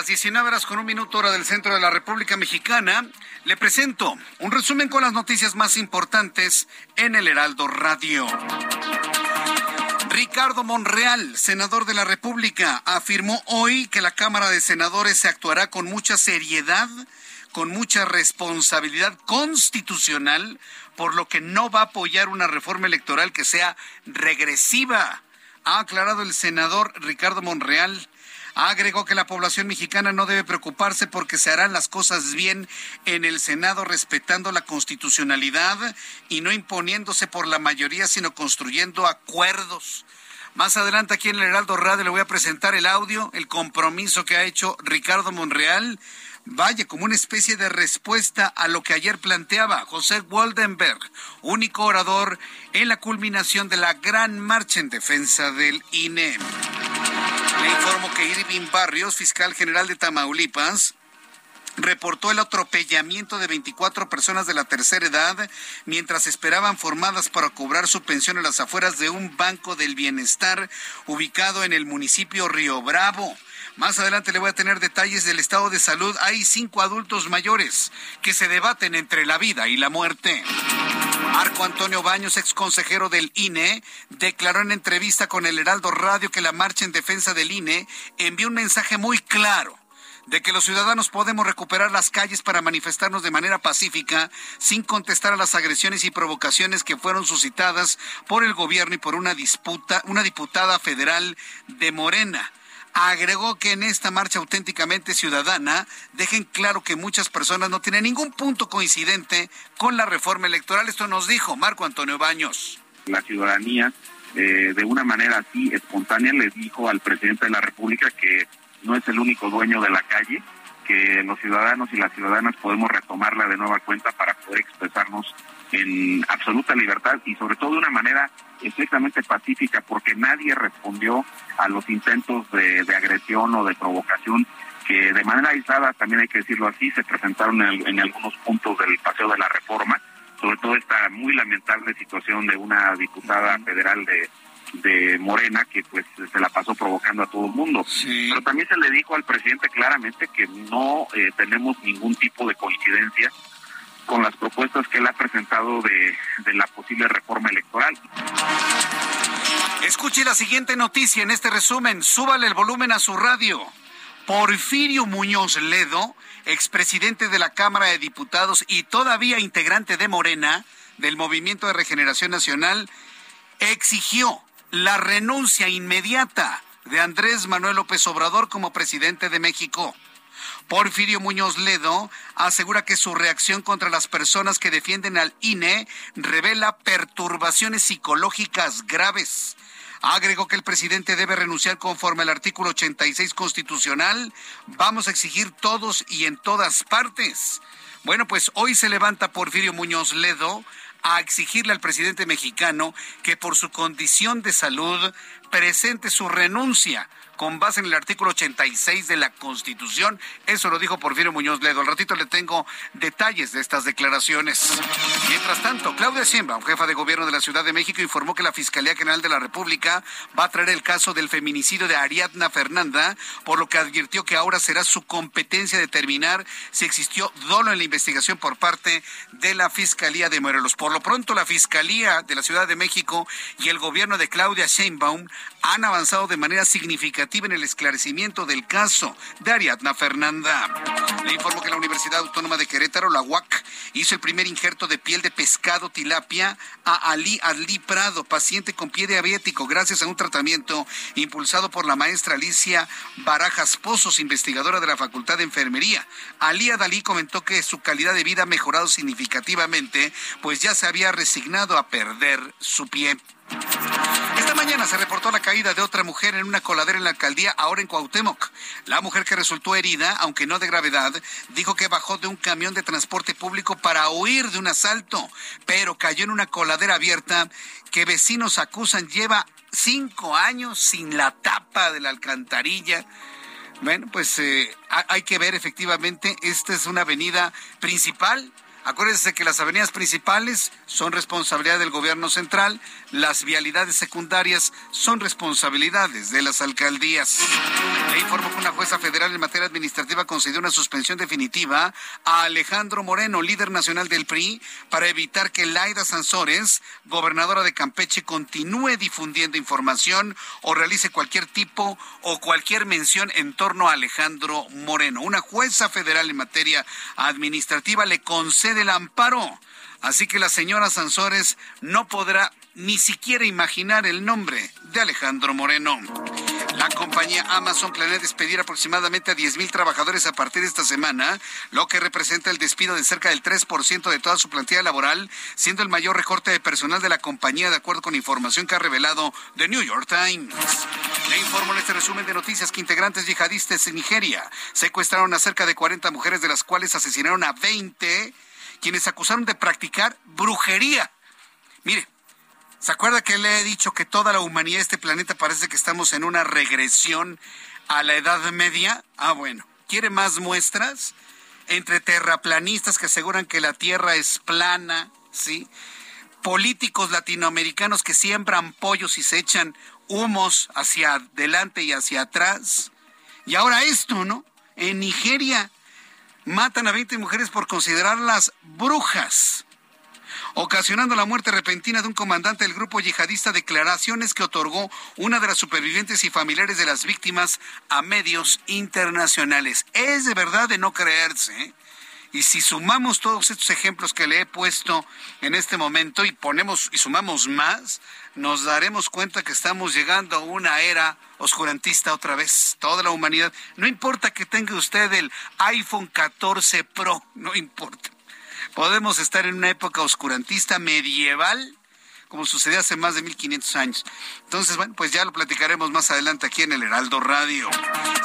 Las 19 horas con un minuto hora del centro de la República Mexicana, le presento un resumen con las noticias más importantes en el Heraldo Radio. Ricardo Monreal, senador de la República, afirmó hoy que la Cámara de Senadores se actuará con mucha seriedad, con mucha responsabilidad constitucional, por lo que no va a apoyar una reforma electoral que sea regresiva. Ha aclarado el senador Ricardo Monreal Agregó que la población mexicana no debe preocuparse porque se harán las cosas bien en el Senado respetando la constitucionalidad y no imponiéndose por la mayoría, sino construyendo acuerdos. Más adelante aquí en el Heraldo Radio le voy a presentar el audio, el compromiso que ha hecho Ricardo Monreal. Vaya, como una especie de respuesta a lo que ayer planteaba José Waldenberg, único orador en la culminación de la gran marcha en defensa del INE. Le informo que Irving Barrios, fiscal general de Tamaulipas, reportó el atropellamiento de 24 personas de la tercera edad mientras esperaban formadas para cobrar su pensión en las afueras de un banco del bienestar ubicado en el municipio Río Bravo. Más adelante le voy a tener detalles del estado de salud. Hay cinco adultos mayores que se debaten entre la vida y la muerte. Marco Antonio Baños, ex consejero del INE, declaró en entrevista con el Heraldo Radio que la marcha en defensa del INE envió un mensaje muy claro de que los ciudadanos podemos recuperar las calles para manifestarnos de manera pacífica sin contestar a las agresiones y provocaciones que fueron suscitadas por el gobierno y por una disputa, una diputada federal de Morena agregó que en esta marcha auténticamente ciudadana dejen claro que muchas personas no tienen ningún punto coincidente con la reforma electoral. Esto nos dijo Marco Antonio Baños. La ciudadanía eh, de una manera así espontánea le dijo al presidente de la República que no es el único dueño de la calle, que los ciudadanos y las ciudadanas podemos retomarla de nueva cuenta para poder expresarnos en absoluta libertad y sobre todo de una manera estrictamente pacífica porque nadie respondió a los intentos de, agresión o de provocación que de manera aislada, también hay que decirlo así, se presentaron en, algunos puntos del Paseo de la Reforma, sobre todo esta muy lamentable situación de una diputada federal de, de Morena que pues se la pasó provocando a todo el mundo. Pero también se le dijo al presidente claramente que no eh, tenemos ningún tipo de coincidencia con las propuestas que él ha presentado de, la posible reforma electoral. Escuche la siguiente noticia en este resumen. Súbale el volumen a su radio. Porfirio Muñoz Ledo, expresidente de la Cámara de Diputados y todavía integrante de Morena, del Movimiento de Regeneración Nacional, exigió la renuncia inmediata de Andrés Manuel López Obrador como presidente de México. Porfirio Muñoz Ledo asegura que su reacción contra las personas que defienden al INE revela perturbaciones psicológicas graves. Agregó que el presidente debe renunciar conforme al artículo 86 constitucional. Vamos a exigir todos y en todas partes. Bueno, pues hoy se levanta Porfirio Muñoz Ledo a exigirle al presidente mexicano que por su condición de salud presente su renuncia con base en el artículo 86 de la Constitución. Eso lo dijo Porfirio Muñoz Ledo. Al ratito le tengo detalles de estas declaraciones. Mientras tanto, Claudia Sheinbaum, jefa de gobierno de la Ciudad de México, informó que la Fiscalía General de la República va a traer el caso del feminicidio de Ariadna Fernanda, por lo que advirtió que ahora será su competencia determinar si existió dolo en la investigación por parte de la Fiscalía de Morelos. Por lo pronto, la Fiscalía de la Ciudad de México y el gobierno de Claudia Sheinbaum han avanzado de manera significativa en el esclarecimiento del caso de Ariadna Fernanda. Le informo que la Universidad Autónoma de Querétaro, la UAC, hizo el primer injerto de piel de pescado tilapia a Ali Adli Prado, paciente con pie diabético, gracias a un tratamiento impulsado por la maestra Alicia Barajas Pozos, investigadora de la Facultad de Enfermería. Ali Adalí comentó que su calidad de vida ha mejorado significativamente, pues ya se había resignado a perder su pie. Esta mañana se reportó la caída de otra mujer en una coladera en la alcaldía, ahora en Cuauhtémoc. La mujer que resultó herida, aunque no de gravedad, dijo que bajó de un camión de transporte público para huir de un asalto, pero cayó en una coladera abierta que vecinos acusan lleva cinco años sin la tapa de la alcantarilla. Bueno, pues eh, hay que ver efectivamente, esta es una avenida principal Acuérdense que las avenidas principales son responsabilidad del gobierno central, las vialidades secundarias son responsabilidades de las alcaldías. Le informo que una jueza federal en materia administrativa concedió una suspensión definitiva a Alejandro Moreno, líder nacional del PRI, para evitar que Laida Sansores, gobernadora de Campeche, continúe difundiendo información o realice cualquier tipo o cualquier mención en torno a Alejandro Moreno. Una jueza federal en materia administrativa le concede del amparo. Así que la señora Sansores no podrá ni siquiera imaginar el nombre de Alejandro Moreno. La compañía Amazon planea despedir aproximadamente a 10.000 trabajadores a partir de esta semana, lo que representa el despido de cerca del 3% de toda su plantilla laboral, siendo el mayor recorte de personal de la compañía de acuerdo con información que ha revelado The New York Times. Le informo en este resumen de noticias que integrantes yihadistas en Nigeria secuestraron a cerca de 40 mujeres, de las cuales asesinaron a 20 quienes acusaron de practicar brujería. Mire, ¿se acuerda que le he dicho que toda la humanidad de este planeta parece que estamos en una regresión a la Edad Media? Ah, bueno, ¿quiere más muestras? Entre terraplanistas que aseguran que la Tierra es plana, ¿sí? Políticos latinoamericanos que siembran pollos y se echan humos hacia adelante y hacia atrás. Y ahora esto, ¿no? En Nigeria matan a 20 mujeres por considerarlas brujas, ocasionando la muerte repentina de un comandante del grupo yihadista, declaraciones que otorgó una de las supervivientes y familiares de las víctimas a medios internacionales. Es de verdad de no creerse. ¿eh? Y si sumamos todos estos ejemplos que le he puesto en este momento y ponemos y sumamos más, nos daremos cuenta que estamos llegando a una era oscurantista otra vez, toda la humanidad. No importa que tenga usted el iPhone 14 Pro, no importa. Podemos estar en una época oscurantista medieval como sucedió hace más de 1500 años. Entonces, bueno, pues ya lo platicaremos más adelante aquí en el Heraldo Radio.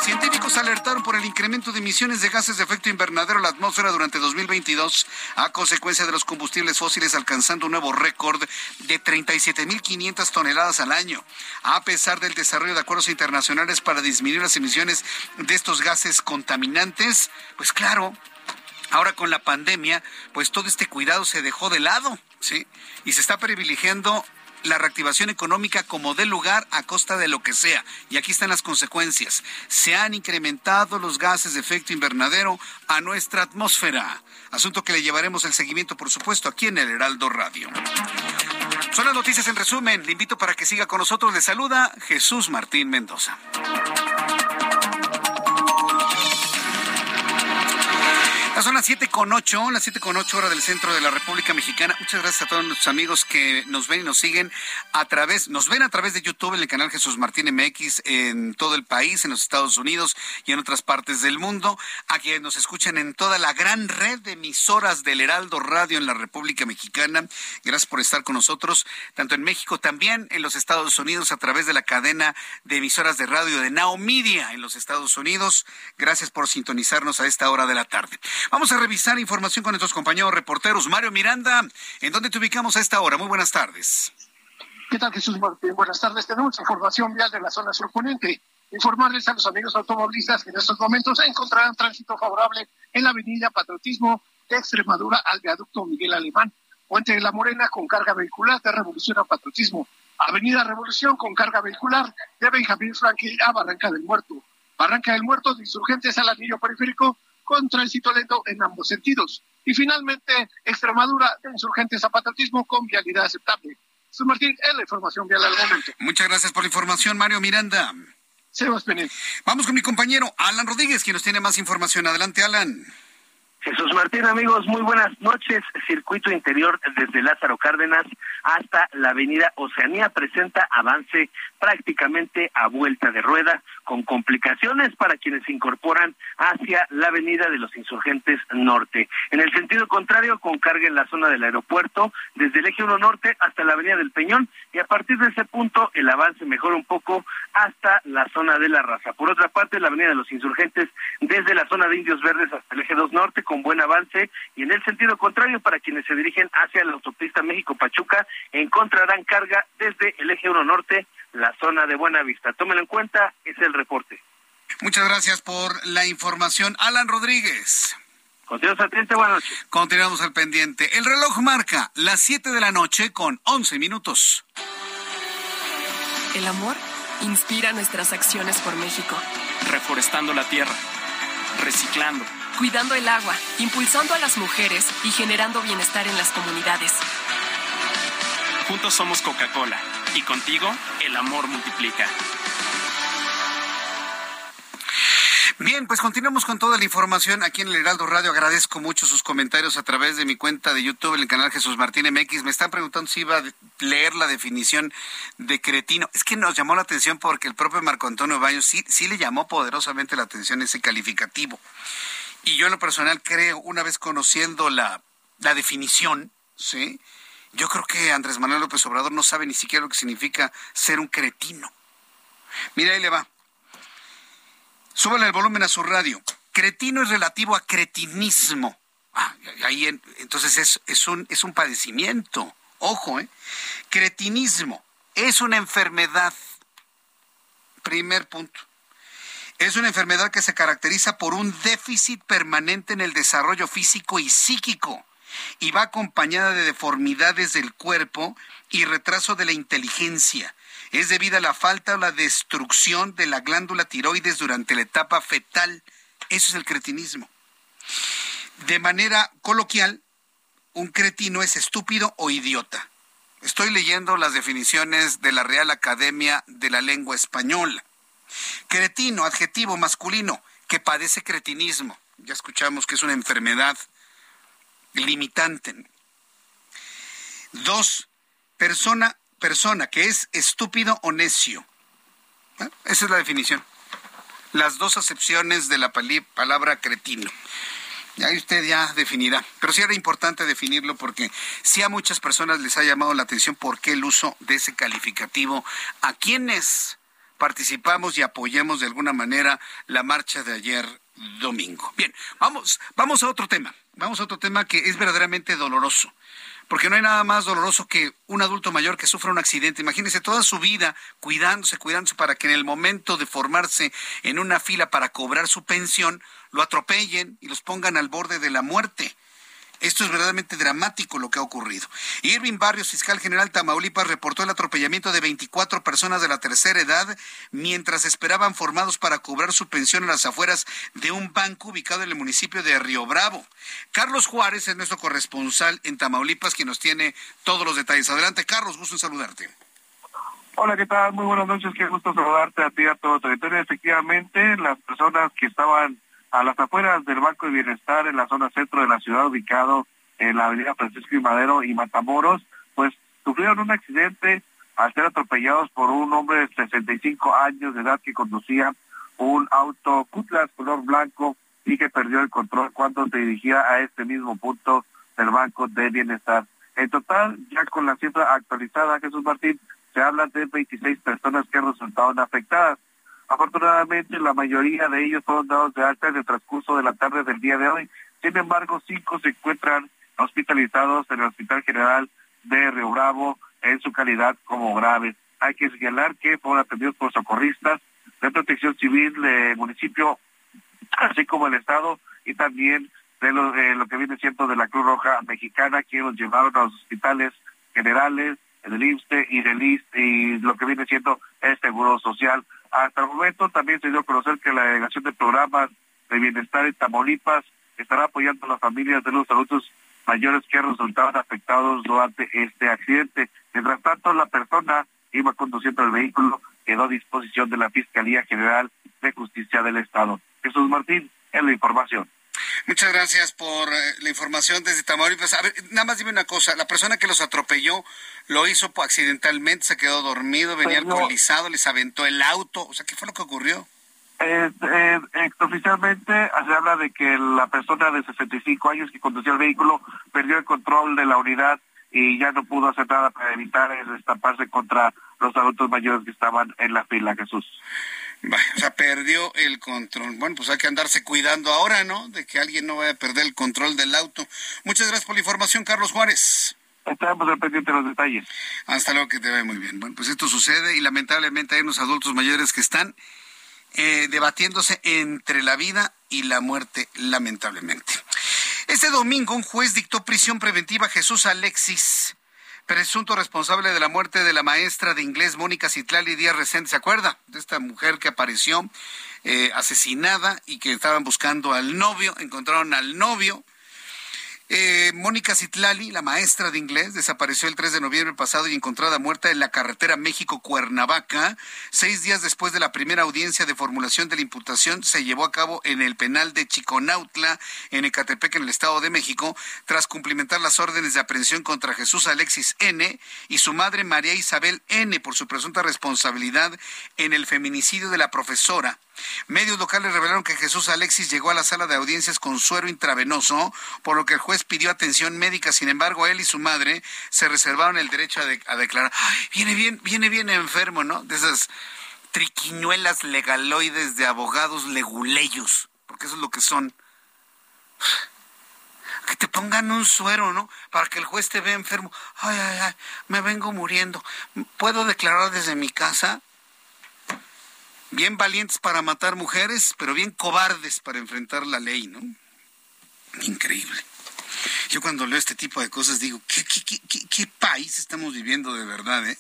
Científicos alertaron por el incremento de emisiones de gases de efecto invernadero a la atmósfera durante 2022 a consecuencia de los combustibles fósiles alcanzando un nuevo récord de 37.500 toneladas al año. A pesar del desarrollo de acuerdos internacionales para disminuir las emisiones de estos gases contaminantes, pues claro, Ahora con la pandemia, pues todo este cuidado se dejó de lado, ¿sí? Y se está privilegiando la reactivación económica como de lugar a costa de lo que sea. Y aquí están las consecuencias. Se han incrementado los gases de efecto invernadero a nuestra atmósfera. Asunto que le llevaremos el seguimiento, por supuesto, aquí en el Heraldo Radio. Son las noticias en resumen. Le invito para que siga con nosotros. Le saluda Jesús Martín Mendoza. Las siete con ocho, las siete con ocho hora del centro de la República Mexicana. Muchas gracias a todos nuestros amigos que nos ven y nos siguen a través, nos ven a través de YouTube en el canal Jesús Martín MX en todo el país, en los Estados Unidos y en otras partes del mundo. A quienes nos escuchan en toda la gran red de emisoras del Heraldo Radio en la República Mexicana. Gracias por estar con nosotros, tanto en México también en los Estados Unidos a través de la cadena de emisoras de radio de Now Media en los Estados Unidos. Gracias por sintonizarnos a esta hora de la tarde. Vamos a revisar información con nuestros compañeros reporteros. Mario Miranda, ¿en dónde te ubicamos a esta hora? Muy buenas tardes. ¿Qué tal, Jesús Martín? Buenas tardes. Tenemos información vial de la zona surponente. Informarles a los amigos automovilistas que en estos momentos encontrarán tránsito favorable en la avenida Patriotismo de Extremadura al viaducto Miguel Alemán. Puente de la Morena con carga vehicular de Revolución a Patriotismo. Avenida Revolución con carga vehicular de Benjamín Franqui a Barranca del Muerto. Barranca del Muerto de Insurgentes al anillo periférico con tránsito lento en ambos sentidos. Y finalmente, Extremadura de insurgentes zapatismo con vialidad aceptable. Jesús Martín, es la información vial al momento. Muchas gracias por la información, Mario Miranda. Sebas Vamos con mi compañero Alan Rodríguez, quien nos tiene más información. Adelante, Alan. Jesús Martín, amigos, muy buenas noches. Circuito interior desde Lázaro Cárdenas hasta la avenida Oceanía presenta avance prácticamente a vuelta de rueda, con complicaciones para quienes se incorporan hacia la avenida de los insurgentes norte. En el sentido contrario, con carga en la zona del aeropuerto, desde el eje 1 norte hasta la avenida del Peñón, y a partir de ese punto el avance mejora un poco hasta la zona de la raza. Por otra parte, la avenida de los insurgentes desde la zona de Indios Verdes hasta el eje 2 norte, con buen avance, y en el sentido contrario, para quienes se dirigen hacia la autopista México-Pachuca, encontrarán carga desde el eje 1 norte la zona de Buena Vista. Tómenlo en cuenta, es el reporte. Muchas gracias por la información. Alan Rodríguez. Continuamos al pendiente, buenas noches. Continuamos al pendiente. El reloj marca las 7 de la noche con 11 minutos. El amor inspira nuestras acciones por México. Reforestando la tierra, reciclando, cuidando el agua, impulsando a las mujeres y generando bienestar en las comunidades. Juntos somos Coca-Cola y contigo el amor multiplica. Bien, pues continuamos con toda la información aquí en el Heraldo Radio. Agradezco mucho sus comentarios a través de mi cuenta de YouTube, en el canal Jesús Martín MX. Me están preguntando si iba a leer la definición de cretino. Es que nos llamó la atención porque el propio Marco Antonio Baños sí, sí le llamó poderosamente la atención ese calificativo. Y yo en lo personal creo, una vez conociendo la, la definición, ¿sí? Yo creo que Andrés Manuel López Obrador no sabe ni siquiera lo que significa ser un cretino. Mira, ahí le va. Súbale el volumen a su radio. Cretino es relativo a cretinismo. Ah, ahí entonces es, es, un, es un padecimiento. Ojo, ¿eh? Cretinismo es una enfermedad. Primer punto. Es una enfermedad que se caracteriza por un déficit permanente en el desarrollo físico y psíquico y va acompañada de deformidades del cuerpo y retraso de la inteligencia. Es debido a la falta o la destrucción de la glándula tiroides durante la etapa fetal. Eso es el cretinismo. De manera coloquial, un cretino es estúpido o idiota. Estoy leyendo las definiciones de la Real Academia de la Lengua Española. Cretino, adjetivo masculino, que padece cretinismo. Ya escuchamos que es una enfermedad limitante. Dos, persona, persona que es estúpido o necio. ¿Eh? Esa es la definición. Las dos acepciones de la palabra cretino. Ahí usted ya definirá. Pero sí era importante definirlo porque sí a muchas personas les ha llamado la atención por qué el uso de ese calificativo. ¿A quienes participamos y apoyamos de alguna manera la marcha de ayer domingo? Bien, vamos, vamos a otro tema. Vamos a otro tema que es verdaderamente doloroso porque no hay nada más doloroso que un adulto mayor que sufra un accidente. Imagínese toda su vida cuidándose, cuidándose para que en el momento de formarse en una fila para cobrar su pensión, lo atropellen y los pongan al borde de la muerte. Esto es verdaderamente dramático lo que ha ocurrido. Irving Barrios, fiscal general Tamaulipas, reportó el atropellamiento de 24 personas de la tercera edad mientras esperaban formados para cobrar su pensión en las afueras de un banco ubicado en el municipio de Río Bravo. Carlos Juárez es nuestro corresponsal en Tamaulipas, quien nos tiene todos los detalles. Adelante, Carlos, gusto en saludarte. Hola, ¿qué tal? Muy buenas noches, qué gusto saludarte a ti a todo territorio. Efectivamente, las personas que estaban a las afueras del Banco de Bienestar en la zona centro de la ciudad, ubicado en la avenida Francisco y Madero y Matamoros, pues sufrieron un accidente al ser atropellados por un hombre de 65 años de edad que conducía un auto Cutlass color blanco y que perdió el control cuando se dirigía a este mismo punto del Banco de Bienestar. En total, ya con la cifra actualizada, Jesús Martín, se habla de 26 personas que resultaron afectadas. Afortunadamente, la mayoría de ellos fueron dados de alta en el transcurso de la tarde del día de hoy. Sin embargo, cinco se encuentran hospitalizados en el Hospital General de Río Bravo en su calidad como graves. Hay que señalar que fueron atendidos por socorristas de protección civil del municipio, así como el Estado y también de lo, que viene siendo de la Cruz Roja Mexicana, que los llevaron a los hospitales generales, del IMSSE y del IST y lo que viene siendo el Seguro Social. Hasta el momento también se dio a conocer que la delegación de programas de bienestar en Tamaulipas estará apoyando a las familias de los adultos mayores que resultaban afectados durante este accidente. Mientras tanto, la persona que iba conduciendo el vehículo quedó a disposición de la Fiscalía General de Justicia del Estado. Jesús Martín, en la información. Muchas gracias por eh, la información desde Tamaulipas. A ver, nada más dime una cosa, la persona que los atropelló lo hizo accidentalmente, se quedó dormido, venía pues alcoholizado, les aventó el auto, o sea, ¿qué fue lo que ocurrió? Eh, eh, oficialmente se habla de que la persona de 65 años que conducía el vehículo perdió el control de la unidad y ya no pudo hacer nada para evitar destaparse contra los adultos mayores que estaban en la fila, Jesús. O sea, perdió el control. Bueno, pues hay que andarse cuidando ahora, ¿no? De que alguien no vaya a perder el control del auto. Muchas gracias por la información, Carlos Juárez. Estamos al pendiente de los detalles. Hasta luego, que te ve muy bien. Bueno, pues esto sucede y lamentablemente hay unos adultos mayores que están eh, debatiéndose entre la vida y la muerte, lamentablemente. Este domingo un juez dictó prisión preventiva a Jesús Alexis presunto responsable de la muerte de la maestra de inglés Mónica Citlali Díaz Recente. ¿Se acuerda de esta mujer que apareció eh, asesinada y que estaban buscando al novio? Encontraron al novio eh, Mónica Citlali, la maestra de inglés, desapareció el 3 de noviembre pasado y encontrada muerta en la carretera México-Cuernavaca. Seis días después de la primera audiencia de formulación de la imputación, se llevó a cabo en el penal de Chiconautla, en Ecatepec, en el Estado de México, tras cumplimentar las órdenes de aprehensión contra Jesús Alexis N. y su madre María Isabel N. por su presunta responsabilidad en el feminicidio de la profesora. Medios locales revelaron que Jesús Alexis llegó a la sala de audiencias con suero intravenoso, por lo que el juez pidió atención médica. Sin embargo, él y su madre se reservaron el derecho a, declarar. viene bien, viene bien enfermo, ¿no? De esas triquiñuelas legaloides de abogados leguleyos, porque eso es lo que son. Que te pongan un suero, ¿no? Para que el juez te vea enfermo. Ay, ay, ay, me vengo muriendo. ¿Puedo declarar desde mi casa? Bien valientes para matar mujeres, pero bien cobardes para enfrentar la ley, ¿no? Increíble. Yo cuando leo este tipo de cosas digo, ¿qué, país estamos viviendo de verdad? Eh?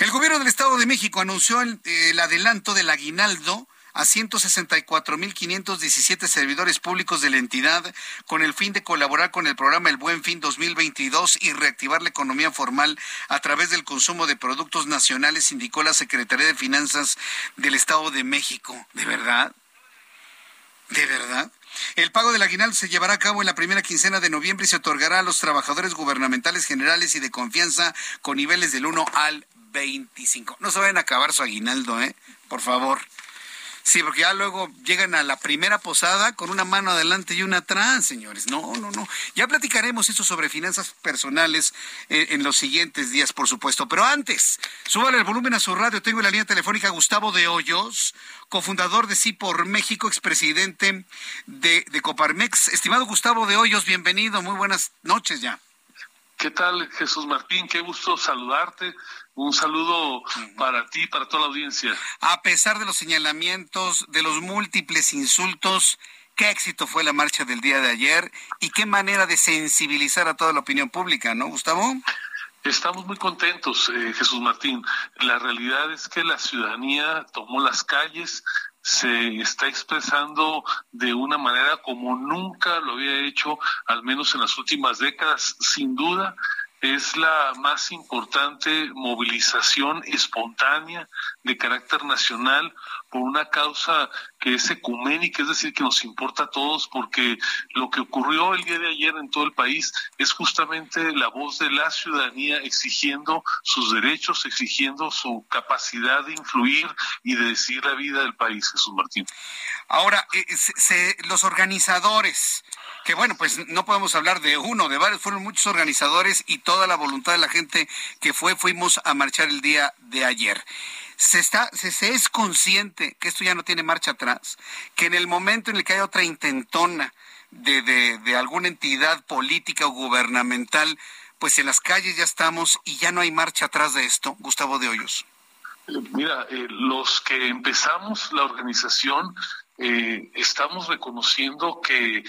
El gobierno del Estado de México anunció el adelanto del aguinaldo a 164.517 servidores públicos de la entidad con el fin de colaborar con el programa El Buen Fin 2022 y reactivar la economía formal a través del consumo de productos nacionales, indicó la Secretaría de Finanzas del Estado de México. ¿De verdad? ¿De verdad? El pago del aguinaldo se llevará a cabo en la primera quincena de noviembre y se otorgará a los trabajadores gubernamentales generales y de confianza con niveles del 1 al 25. No se vayan a acabar su aguinaldo, ¿eh? Por favor Sí, porque ya luego llegan a la primera posada con una mano adelante y una atrás, señores. No, no, no. Ya platicaremos esto sobre finanzas personales eh, en los siguientes días, por supuesto. Pero antes, súbale el volumen a su radio. Tengo en la línea telefónica Gustavo de Hoyos, cofundador de Sí por México, expresidente de, de Coparmex. Estimado Gustavo de Hoyos, bienvenido. Muy buenas noches ya. ¿Qué tal, Jesús Martín? Qué gusto saludarte. Un saludo para ti, para toda la audiencia. A pesar de los señalamientos, de los múltiples insultos, qué éxito fue la marcha del día de ayer y qué manera de sensibilizar a toda la opinión pública, ¿no, Gustavo? Estamos muy contentos, eh, Jesús Martín. La realidad es que la ciudadanía tomó las calles, se está expresando de una manera como nunca lo había hecho, al menos en las últimas décadas, sin duda es la más importante movilización espontánea de carácter nacional por una causa que es ecuménica, es decir, que nos importa a todos, porque lo que ocurrió el día de ayer en todo el país es justamente la voz de la ciudadanía exigiendo sus derechos, exigiendo su capacidad de influir y de decidir la vida del país, Jesús Martín. Ahora, eh, los organizadores, que bueno, pues no podemos hablar de uno, de varios, fueron muchos organizadores y toda la voluntad de la gente que fue, fuimos a marchar el día de ayer. Se, está, se, es consciente que esto ya no tiene marcha atrás, que en el momento en el que hay otra intentona de, de, de alguna entidad política o gubernamental, pues en las calles ya estamos y ya no hay marcha atrás de esto, Gustavo de Hoyos. Mira, eh, los que empezamos la organización eh, estamos reconociendo que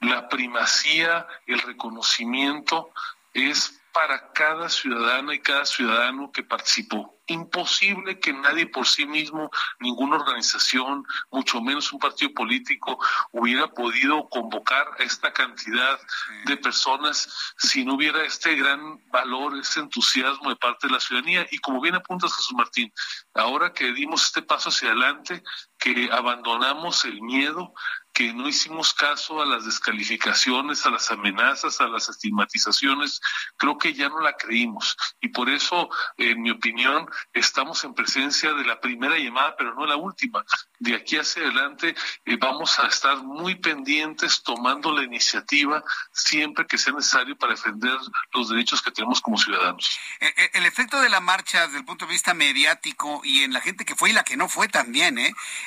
la primacía, el reconocimiento es para cada ciudadana y cada ciudadano que participó. Imposible que nadie por sí mismo, ninguna organización, mucho menos un partido político, hubiera podido convocar a esta cantidad de personas si no hubiera este gran valor, ese entusiasmo de parte de la ciudadanía. Y como bien apuntas, Jesús Martín, ahora que dimos este paso hacia adelante, que abandonamos el miedo, que no hicimos caso a las descalificaciones, a las amenazas, a las estigmatizaciones, creo que ya no la creímos. Y por eso, en mi opinión, estamos en presencia de la primera llamada, pero no la última. De aquí hacia adelante eh, vamos a estar muy pendientes, tomando la iniciativa siempre que sea necesario para defender los derechos que tenemos como ciudadanos. Eh, eh, el efecto de la marcha desde el punto de vista mediático y en la gente que fue y la que no fue también,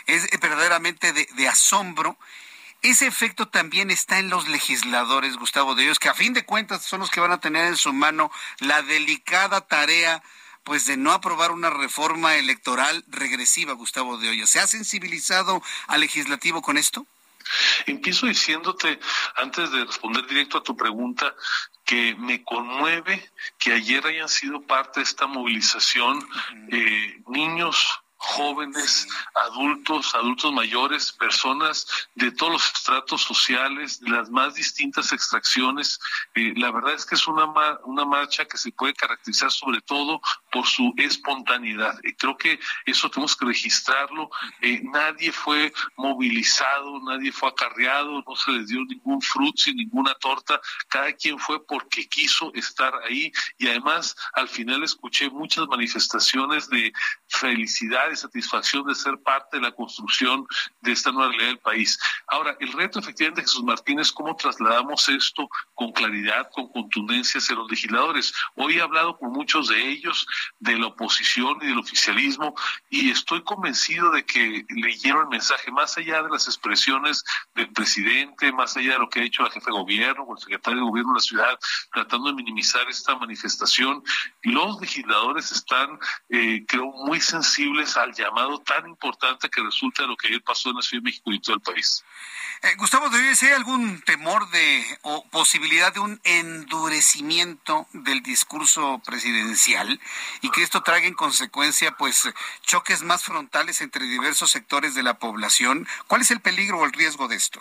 es verdaderamente de, de asombro ese efecto también está en los legisladores, Gustavo de Dios, que a fin de cuentas son los que van a tener en su mano la delicada tarea pues de no aprobar una reforma electoral regresiva, Gustavo de Hoyos. ¿Se ha sensibilizado al legislativo con esto? Empiezo diciéndote, antes de responder directo a tu pregunta, que me conmueve que ayer hayan sido parte de esta movilización eh, niños, jóvenes, adultos, adultos mayores, personas de todos los estratos sociales, de las más distintas extracciones. Eh, la verdad es que es una, una marcha que se puede caracterizar sobre todo por su espontaneidad. y creo que eso tenemos que registrarlo. Eh, nadie fue movilizado, nadie fue acarreado, no se les dio ningún frutzi, ninguna torta. Cada quien fue porque quiso estar ahí y además al final escuché muchas manifestaciones de felicidad de satisfacción de ser parte de la construcción de esta nueva realidad del país. Ahora, el reto efectivamente, Jesús Martínez, cómo trasladamos esto con claridad, con contundencia hacia los legisladores. Hoy he hablado con muchos de ellos, de la oposición y del oficialismo, y estoy convencido de que leyeron el mensaje, más allá de las expresiones del presidente, más allá de lo que ha dicho la jefe de gobierno o el secretario de gobierno de la ciudad, tratando de minimizar esta manifestación, los legisladores están, eh, creo, muy sensibles al llamado tan importante que resulta de lo que ayer pasó en la Ciudad de México y todo el país. Eh, Gustavo, ¿debe hay algún temor de o posibilidad de un endurecimiento del discurso presidencial y que esto traiga en consecuencia pues choques más frontales entre diversos sectores de la población? ¿Cuál es el peligro o el riesgo de esto?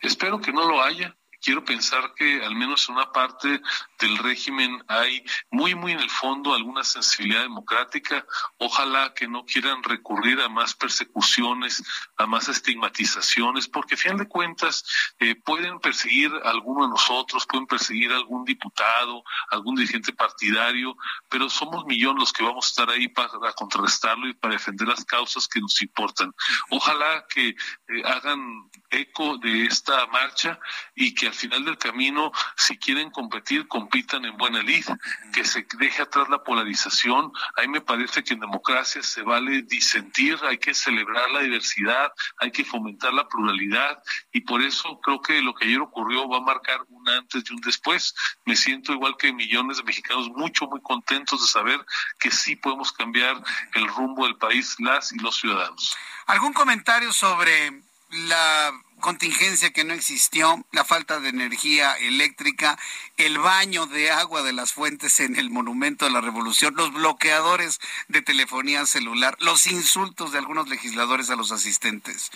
Espero que no lo haya quiero pensar que al menos en una parte del régimen hay muy, muy en el fondo alguna sensibilidad democrática. Ojalá que no quieran recurrir a más persecuciones, a más estigmatizaciones, porque a fin de cuentas eh, pueden perseguir a alguno de nosotros, pueden perseguir a algún diputado, algún dirigente partidario, pero somos millones los que vamos a estar ahí para contrarrestarlo y para defender las causas que nos importan. Ojalá que eh, hagan eco de esta marcha y que al final del camino, si quieren competir, compitan en buena lid, que se deje atrás la polarización. A mí me parece que en democracia se vale disentir, hay que celebrar la diversidad, hay que fomentar la pluralidad y por eso creo que lo que ayer ocurrió va a marcar un antes y un después. Me siento igual que millones de mexicanos mucho, muy contentos de saber que sí podemos cambiar el rumbo del país, las y los ciudadanos. ¿Algún comentario sobre la contingencia que no existió, la falta de energía eléctrica, el baño de agua de las fuentes en el Monumento de la Revolución, los bloqueadores de telefonía celular, los insultos de algunos legisladores a los asistentes.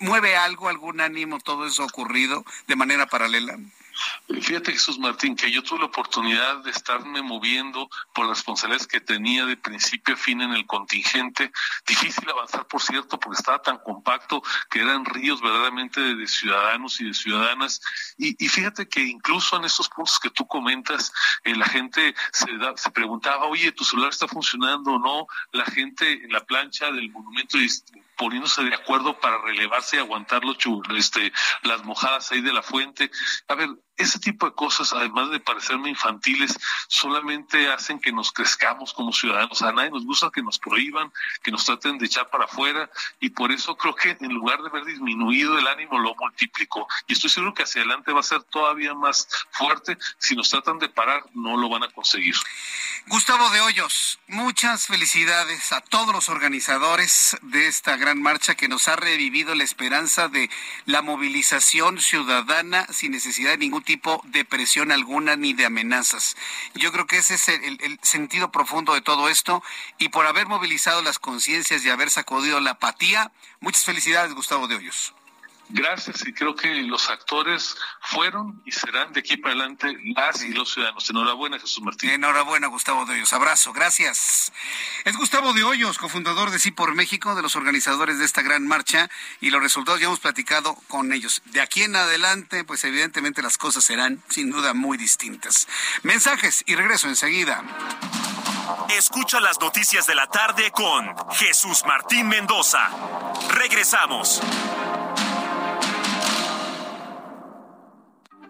¿Mueve algo, algún ánimo todo eso ocurrido de manera paralela? Fíjate, Jesús Martín, que yo tuve la oportunidad de estarme moviendo por las responsabilidades que tenía de principio a fin en el contingente. Difícil avanzar, por cierto, porque estaba tan compacto que eran ríos verdaderamente de, ciudadanos y de ciudadanas. Y, fíjate que incluso en estos puntos que tú comentas, eh, la gente se, se preguntaba, oye, ¿tu celular está funcionando o no? La gente en la plancha del monumento poniéndose de acuerdo para relevarse y aguantar los este, las mojadas ahí de la fuente. A ver, ese tipo de cosas, además de parecerme infantiles, solamente hacen que nos crezcamos como ciudadanos. A nadie nos gusta que nos prohíban, que nos traten de echar para afuera, y por eso creo que en lugar de haber disminuido el ánimo, lo multiplicó. Y estoy seguro que hacia adelante va a ser todavía más fuerte. Si nos tratan de parar, no lo van a conseguir. Gustavo de Hoyos, muchas felicidades a todos los organizadores de esta gran marcha que nos ha revivido la esperanza de la movilización ciudadana sin necesidad de ningún tipo de presión alguna ni de amenazas. Yo creo que ese es el, sentido profundo de todo esto y por haber movilizado las conciencias y haber sacudido la apatía, muchas felicidades Gustavo de Hoyos gracias y creo que los actores fueron y serán de aquí para adelante las y los ciudadanos. Enhorabuena, Jesús Martín. Enhorabuena, Gustavo de Hoyos. Abrazo, gracias. Es Gustavo de Hoyos, cofundador de Sí por México, de los organizadores de esta gran marcha y los resultados ya hemos platicado con ellos. De aquí en adelante, pues evidentemente las cosas serán sin duda muy distintas. Mensajes y regreso enseguida. Escucha las noticias de la tarde con Jesús Martín Mendoza. Regresamos.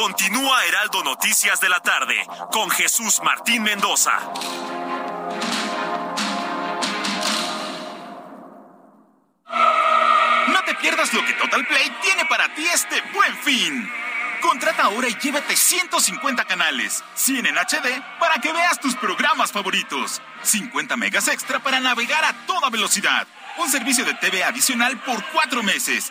Continúa Heraldo Noticias de la tarde con Jesús Martín Mendoza. No te pierdas lo que Total Play tiene para ti este buen fin. Contrata ahora y llévate 150 canales, 100 en HD para que veas tus programas favoritos, 50 megas extra para navegar a toda velocidad, un servicio de TV adicional por cuatro meses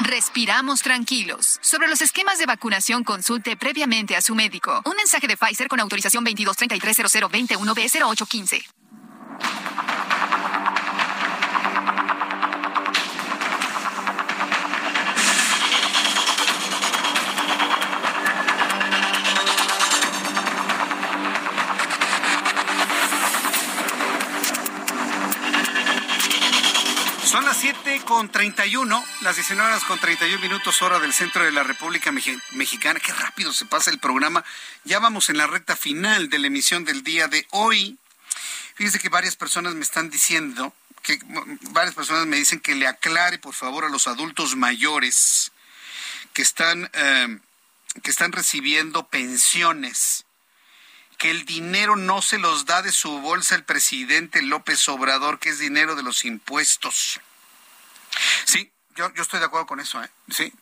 respiramos tranquilos. Sobre los esquemas de vacunación, consulte previamente a su médico. Un mensaje de Pfizer con autorización 22330021B0815. con 31, las 19 horas con 31 minutos hora del centro de la República Mexicana. Qué rápido se pasa el programa. Ya vamos en la recta final de la emisión del día de hoy. Fíjese que varias personas me están diciendo, que varias personas me dicen que le aclare por favor a los adultos mayores que están, eh, que están recibiendo pensiones que el dinero no se los da de su bolsa el presidente López Obrador, que es dinero de los impuestos. Sí, yo, yo, estoy de acuerdo con eso, ¿eh? Sí.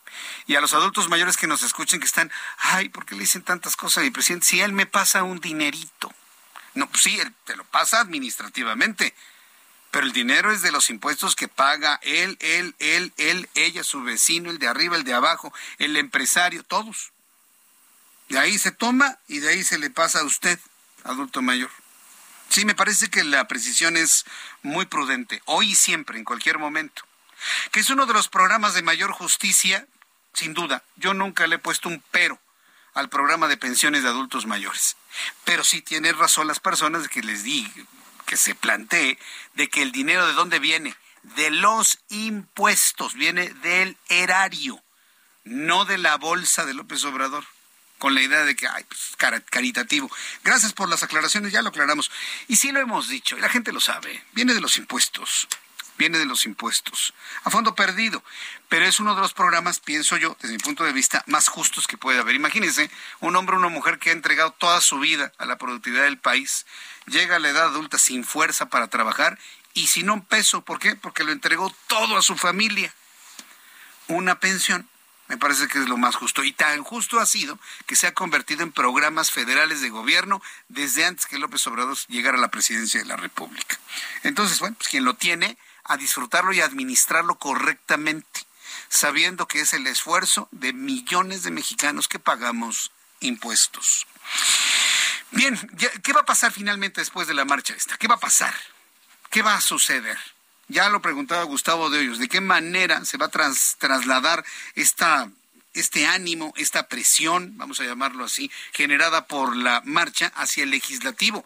Y a los adultos mayores que nos escuchen que están, ay, ¿por qué le dicen tantas cosas a mi presidente? Si él me pasa un dinerito. No, pues sí, él te lo pasa administrativamente, pero el dinero es de los impuestos que paga él, él, él, él, ella, su vecino, el de arriba, el de abajo, el empresario, todos. De ahí se toma y de ahí se le pasa a usted, adulto mayor. Sí, me parece que la precisión es muy prudente, hoy y siempre, en cualquier momento. Que es uno de los programas de mayor justicia, sin duda. Yo nunca le he puesto un pero al programa de pensiones de adultos mayores. Pero sí tiene razón las personas que les di, que se plantee de que el dinero de dónde viene, de los impuestos, viene del erario, no de la bolsa de López Obrador con la idea de que, ay, pues, caritativo. Gracias por las aclaraciones, ya lo aclaramos. Y sí lo hemos dicho, y la gente lo sabe, viene de los impuestos, viene de los impuestos, a fondo perdido. Pero es uno de los programas, pienso yo, desde mi punto de vista, más justos que puede haber. Imagínense, un hombre o una mujer que ha entregado toda su vida a la productividad del país, llega a la edad adulta sin fuerza para trabajar y sin un peso. ¿Por qué? Porque lo entregó todo a su familia. Una pensión me parece que es lo más justo. Y tan justo ha sido que se ha convertido en programas federales de gobierno desde antes que López Obrador llegara a la presidencia de la República. Entonces, bueno, pues quien lo tiene, a disfrutarlo y administrarlo correctamente, sabiendo que es el esfuerzo de millones de mexicanos que pagamos impuestos. Bien, ¿qué va a pasar finalmente después de la marcha esta? ¿Qué va a pasar? ¿Qué va a suceder? Ya lo preguntaba Gustavo de Hoyos, ¿de qué manera se va a trasladar esta, este ánimo, esta presión, vamos a llamarlo así, generada por la marcha hacia el legislativo?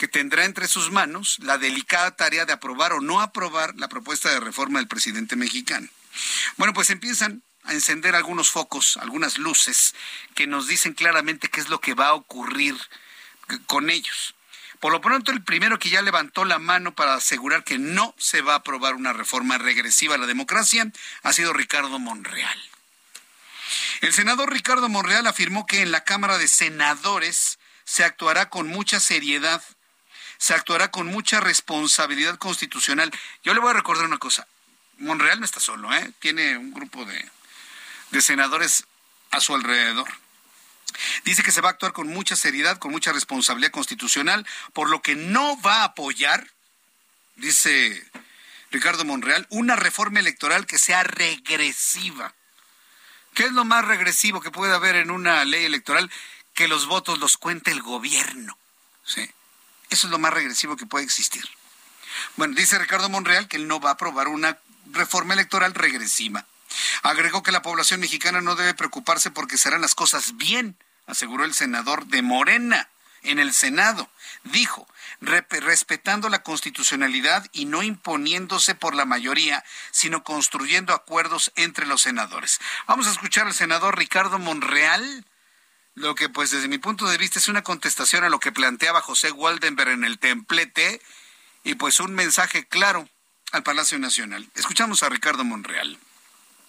Que tendrá entre sus manos la delicada tarea de aprobar o no aprobar la propuesta de reforma del presidente mexicano. Bueno, pues empiezan a encender algunos focos, algunas luces que nos dicen claramente qué es lo que va a ocurrir con ellos. Por lo pronto, el primero que ya levantó la mano para asegurar que no se va a aprobar una reforma regresiva a la democracia ha sido Ricardo Monreal. El senador Ricardo Monreal afirmó que en la Cámara de Senadores se actuará con mucha seriedad, se actuará con mucha responsabilidad constitucional. Yo le voy a recordar una cosa. Monreal no está solo, ¿eh? tiene un grupo de, de senadores a su alrededor. Dice que se va a actuar con mucha seriedad, con mucha responsabilidad constitucional, por lo que no va a apoyar, dice Ricardo Monreal, una reforma electoral que sea regresiva. ¿Qué es lo más regresivo que puede haber en una ley electoral? Que los votos los cuente el gobierno. ¿sí? Eso es lo más regresivo que puede existir. Bueno, dice Ricardo Monreal que él no va a aprobar una reforma electoral regresiva. Agregó que la población mexicana no debe preocuparse porque serán las cosas bien, aseguró el senador de Morena en el Senado. Dijo, respetando la constitucionalidad y no imponiéndose por la mayoría, sino construyendo acuerdos entre los senadores. Vamos a escuchar al senador Ricardo Monreal, lo que pues desde mi punto de vista es una contestación a lo que planteaba José Waldenberg en el templete y pues un mensaje claro al Palacio Nacional. Escuchamos a Ricardo Monreal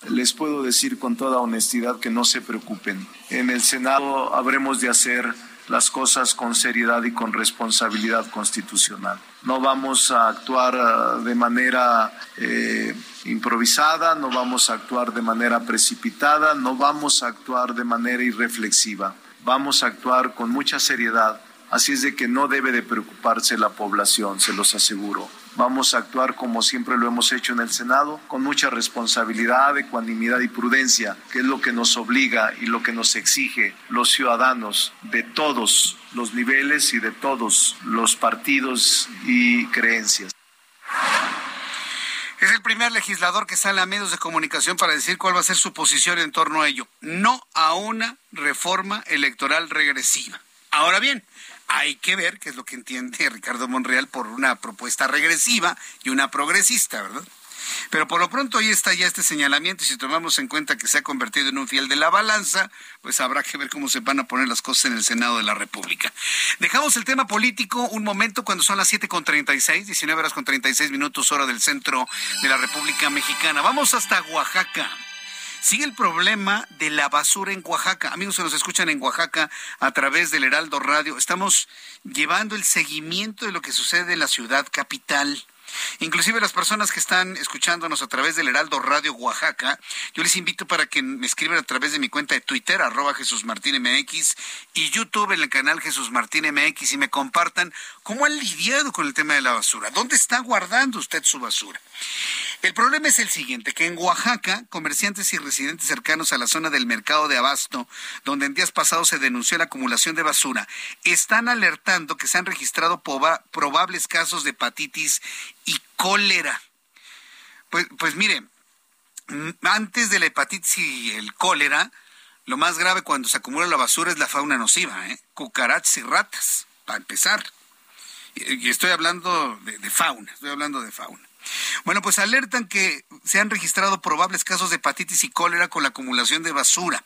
les puedo decir con toda honestidad que no se preocupen. En el Senado habremos de hacer las cosas con seriedad y con responsabilidad constitucional. No vamos a actuar eh, de manera eh, improvisada, no vamos a actuar de manera precipitada, no vamos a actuar de manera irreflexiva. Vamos a actuar con mucha seriedad. Así es de que no debe de preocuparse la población, se los aseguro. Vamos a actuar como siempre lo hemos hecho en el Senado, con mucha responsabilidad, ecuanimidad y prudencia, que es lo que nos obliga y lo que nos exige los ciudadanos de todos los niveles y de todos los partidos y creencias. Es el primer legislador que sale a medios de comunicación para decir cuál va a ser su posición en torno a ello. No a una reforma electoral regresiva. Ahora bien, hay que ver qué es lo que entiende Ricardo Monreal por una propuesta regresiva y una progresista, ¿verdad? Pero por lo pronto ahí está ya este señalamiento y si tomamos en cuenta que se ha convertido en un fiel de la balanza, pues habrá que ver cómo se van a poner las cosas en el Senado de la República. Dejamos el tema político un momento cuando son las siete con 36, 19 horas con 36 minutos hora del centro de la República Mexicana. Vamos hasta Oaxaca. Sigue el problema de la basura en Oaxaca. Amigos se nos escuchan en Oaxaca a través del Heraldo Radio, estamos llevando el seguimiento de lo que sucede en la ciudad capital. Inclusive las personas que están escuchándonos a través del Heraldo Radio Oaxaca, yo les invito para que me escriban a través de mi cuenta de Twitter, arroba Jesús Martín MX, y YouTube en el canal Jesús Martín MX y me compartan cómo han lidiado con el tema de la basura. ¿Dónde está guardando usted su basura? El problema es el siguiente, que en Oaxaca, comerciantes y residentes cercanos a la zona del mercado de Abasto, donde en días pasados se denunció la acumulación de basura, están alertando que se han registrado probables casos de hepatitis y cólera. Pues, pues mire, antes de la hepatitis y el cólera, lo más grave cuando se acumula la basura es la fauna nociva, ¿eh? cucarachas y ratas, para empezar. Y, estoy hablando de fauna, estoy hablando de fauna. Bueno, pues alertan que se han registrado probables casos de hepatitis y cólera con la acumulación de basura.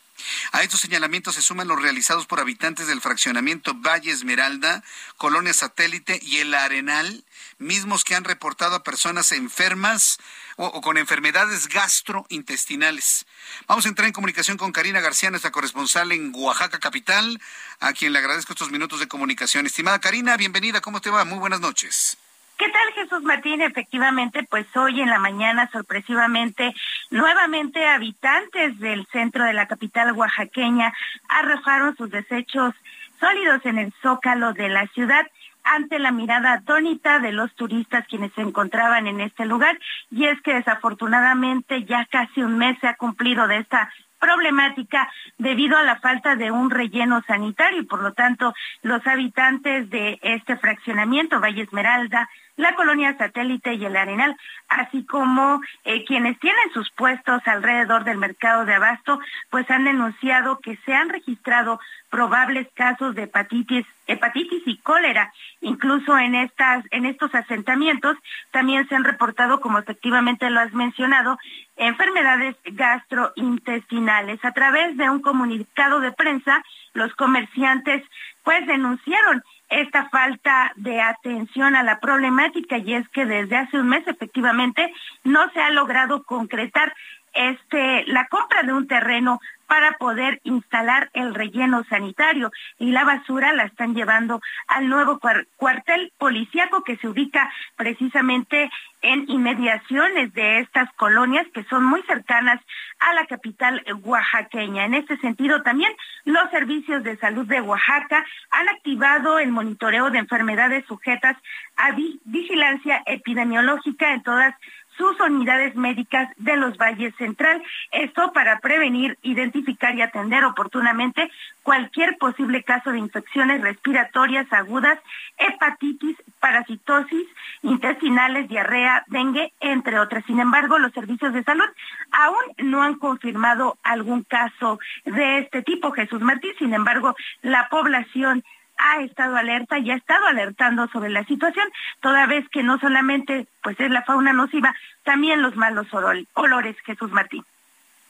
A estos señalamientos se suman los realizados por habitantes del fraccionamiento Valle Esmeralda, Colonia Satélite y El Arenal, mismos que han reportado a personas enfermas o, con enfermedades gastrointestinales. Vamos a entrar en comunicación con Karina García, nuestra corresponsal en Oaxaca Capital, a quien le agradezco estos minutos de comunicación. Estimada Karina, bienvenida, ¿cómo te va? Muy buenas noches. ¿Qué tal Jesús Martín? Efectivamente, pues hoy en la mañana, sorpresivamente, nuevamente habitantes del centro de la capital oaxaqueña arrojaron sus desechos sólidos en el zócalo de la ciudad ante la mirada atónita de los turistas quienes se encontraban en este lugar. Y es que desafortunadamente ya casi un mes se ha cumplido de esta problemática debido a la falta de un relleno sanitario y por lo tanto los habitantes de este fraccionamiento, Valle Esmeralda, la colonia satélite y el Arenal, así como eh, quienes tienen sus puestos alrededor del mercado de abasto, pues han denunciado que se han registrado probables casos de hepatitis, hepatitis y cólera. Incluso en estas, en estos asentamientos también se han reportado, como efectivamente lo has mencionado, enfermedades gastrointestinales. A través de un comunicado de prensa, los comerciantes pues denunciaron esta falta de atención a la problemática y es que desde hace un mes efectivamente no se ha logrado concretar este la compra de un terreno para poder instalar el relleno sanitario y la basura la están llevando al nuevo cuartel policíaco que se ubica precisamente en inmediaciones de estas colonias que son muy cercanas a la capital oaxaqueña. En este sentido, también los servicios de salud de Oaxaca han activado el monitoreo de enfermedades sujetas a vigilancia epidemiológica en todas sus unidades médicas de los valles central. Esto para prevenir, identificar y atender oportunamente cualquier posible caso de infecciones respiratorias agudas, hepatitis, parasitosis, intestinales, diarrea, dengue, entre otras. Sin embargo, los servicios de salud aún no han confirmado algún caso de este tipo, Jesús Martín. Sin embargo, la población ha estado alerta y ha estado alertando sobre la situación, toda vez que no solamente pues es la fauna nociva, también los malos olores, Jesús Martín.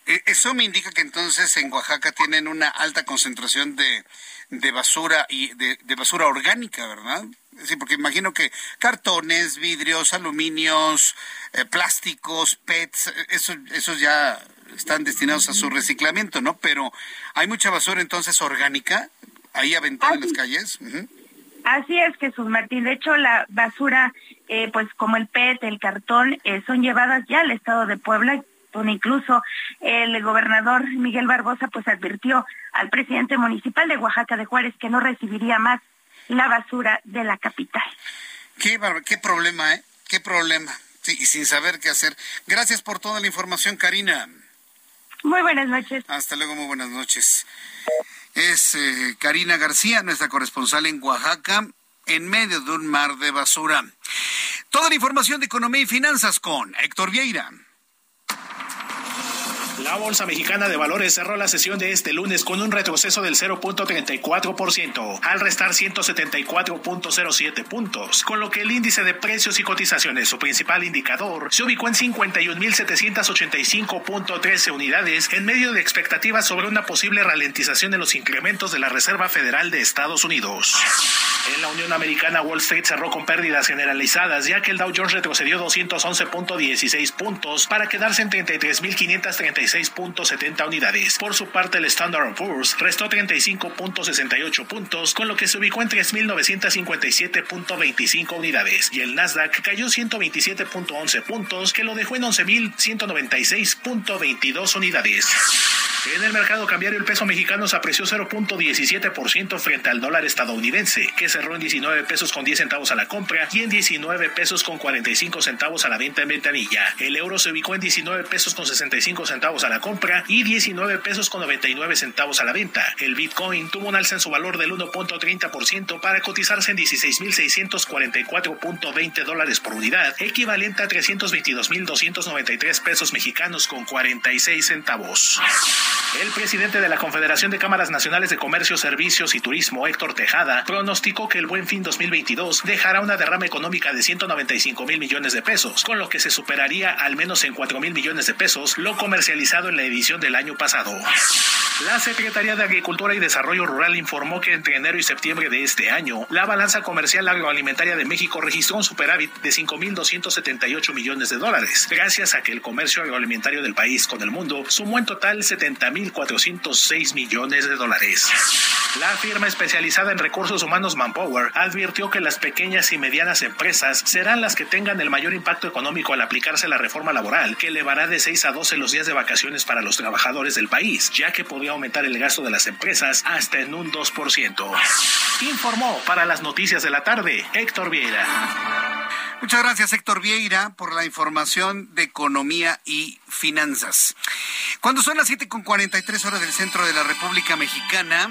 E, eso me indica que entonces en Oaxaca tienen una alta concentración de, de basura y de, basura orgánica, ¿verdad? Sí, porque imagino que cartones, vidrios, aluminios, eh, plásticos, PETs, esos, esos ya están destinados a su reciclamiento, ¿no? Pero hay mucha basura entonces orgánica ahí aventada en las calles. Así es, Jesús Martín. De hecho, la basura, eh, pues como el PET, el cartón, eh, son llevadas ya al estado de Puebla, donde incluso el gobernador Miguel Barbosa pues advirtió al presidente municipal de Oaxaca de Juárez que no recibiría más la basura de la capital. Qué, qué problema, ¿eh? Qué problema. Sí, y sin saber qué hacer. Gracias por toda la información, Karina. Muy buenas noches. Hasta luego, muy buenas noches es eh, Karina García, nuestra corresponsal en Oaxaca, en medio de un mar de basura. Toda la información de economía y finanzas con Héctor Vieira. La Bolsa Mexicana de Valores cerró la sesión de este lunes con un retroceso del 0.34%, al restar 174.07 puntos, con lo que el índice de precios y cotizaciones, su principal indicador, se ubicó en 51.785.13 unidades en medio de expectativas sobre una posible ralentización en los incrementos de la Reserva Federal de Estados Unidos. En la Unión Americana, Wall Street cerró con pérdidas generalizadas, ya que el Dow Jones retrocedió 211.16 puntos para quedarse en 33.536.70 unidades. Por su parte, el Standard Poor's restó 35.68 puntos, con lo que se ubicó en 3.957.25 unidades, y el Nasdaq cayó 127.11 puntos, que lo dejó en 11.196.22 unidades. En el mercado cambiario, el peso mexicano se apreció 0.17% frente al dólar estadounidense, que cerró en 19 pesos con 10 centavos a la compra y en 19 pesos con 45 centavos a la venta en ventanilla. El euro se ubicó en 19 pesos con 65 centavos a la compra y 19 pesos con 99 centavos a la venta. El Bitcoin tuvo un alza en su valor del 1.30% para cotizarse en 16.644.20 dólares por unidad, equivalente a 322.293 pesos mexicanos con 46 centavos. El presidente de la Confederación de Cámaras Nacionales de Comercio, Servicios y Turismo, Héctor Tejada, pronosticó que el Buen Fin 2022 dejará una derrama económica de 195 mil millones de pesos, con lo que se superaría al menos en 4 mil millones de pesos lo comercializado en la edición del año pasado. La Secretaría de Agricultura y Desarrollo Rural informó que entre enero y septiembre de este año, la balanza comercial agroalimentaria de México registró un superávit de 5.278 millones de dólares, gracias a que el comercio agroalimentario del país con el mundo sumó en total 70.406 millones de dólares. La firma especializada en recursos humanos Manpower advirtió que las pequeñas y medianas empresas serán las que tengan el mayor impacto económico al aplicarse la reforma laboral, que elevará de 6 a 12 los días de vacaciones para los trabajadores del país, ya que podría aumentar el gasto de las empresas hasta en un 2%. Informó para las noticias de la tarde Héctor Vieira. Muchas gracias, Héctor Vieira, por la información de economía y finanzas. Cuando son las 7 con 43 horas del centro de la República Mexicana,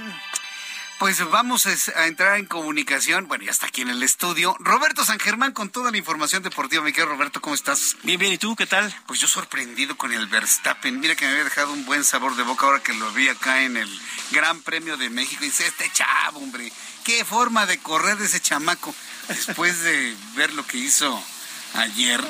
pues vamos a entrar en comunicación. Bueno, ya está aquí en el estudio. Roberto San Germán con toda la información deportiva. Mi querido Roberto, ¿cómo estás? Bien, bien. ¿Y tú qué tal? Pues yo sorprendido con el Verstappen. Mira que me había dejado un buen sabor de boca ahora que lo vi acá en el Gran Premio de México. Y dice, este chavo, hombre, qué forma de correr de ese chamaco. Después de ver lo que hizo ayer.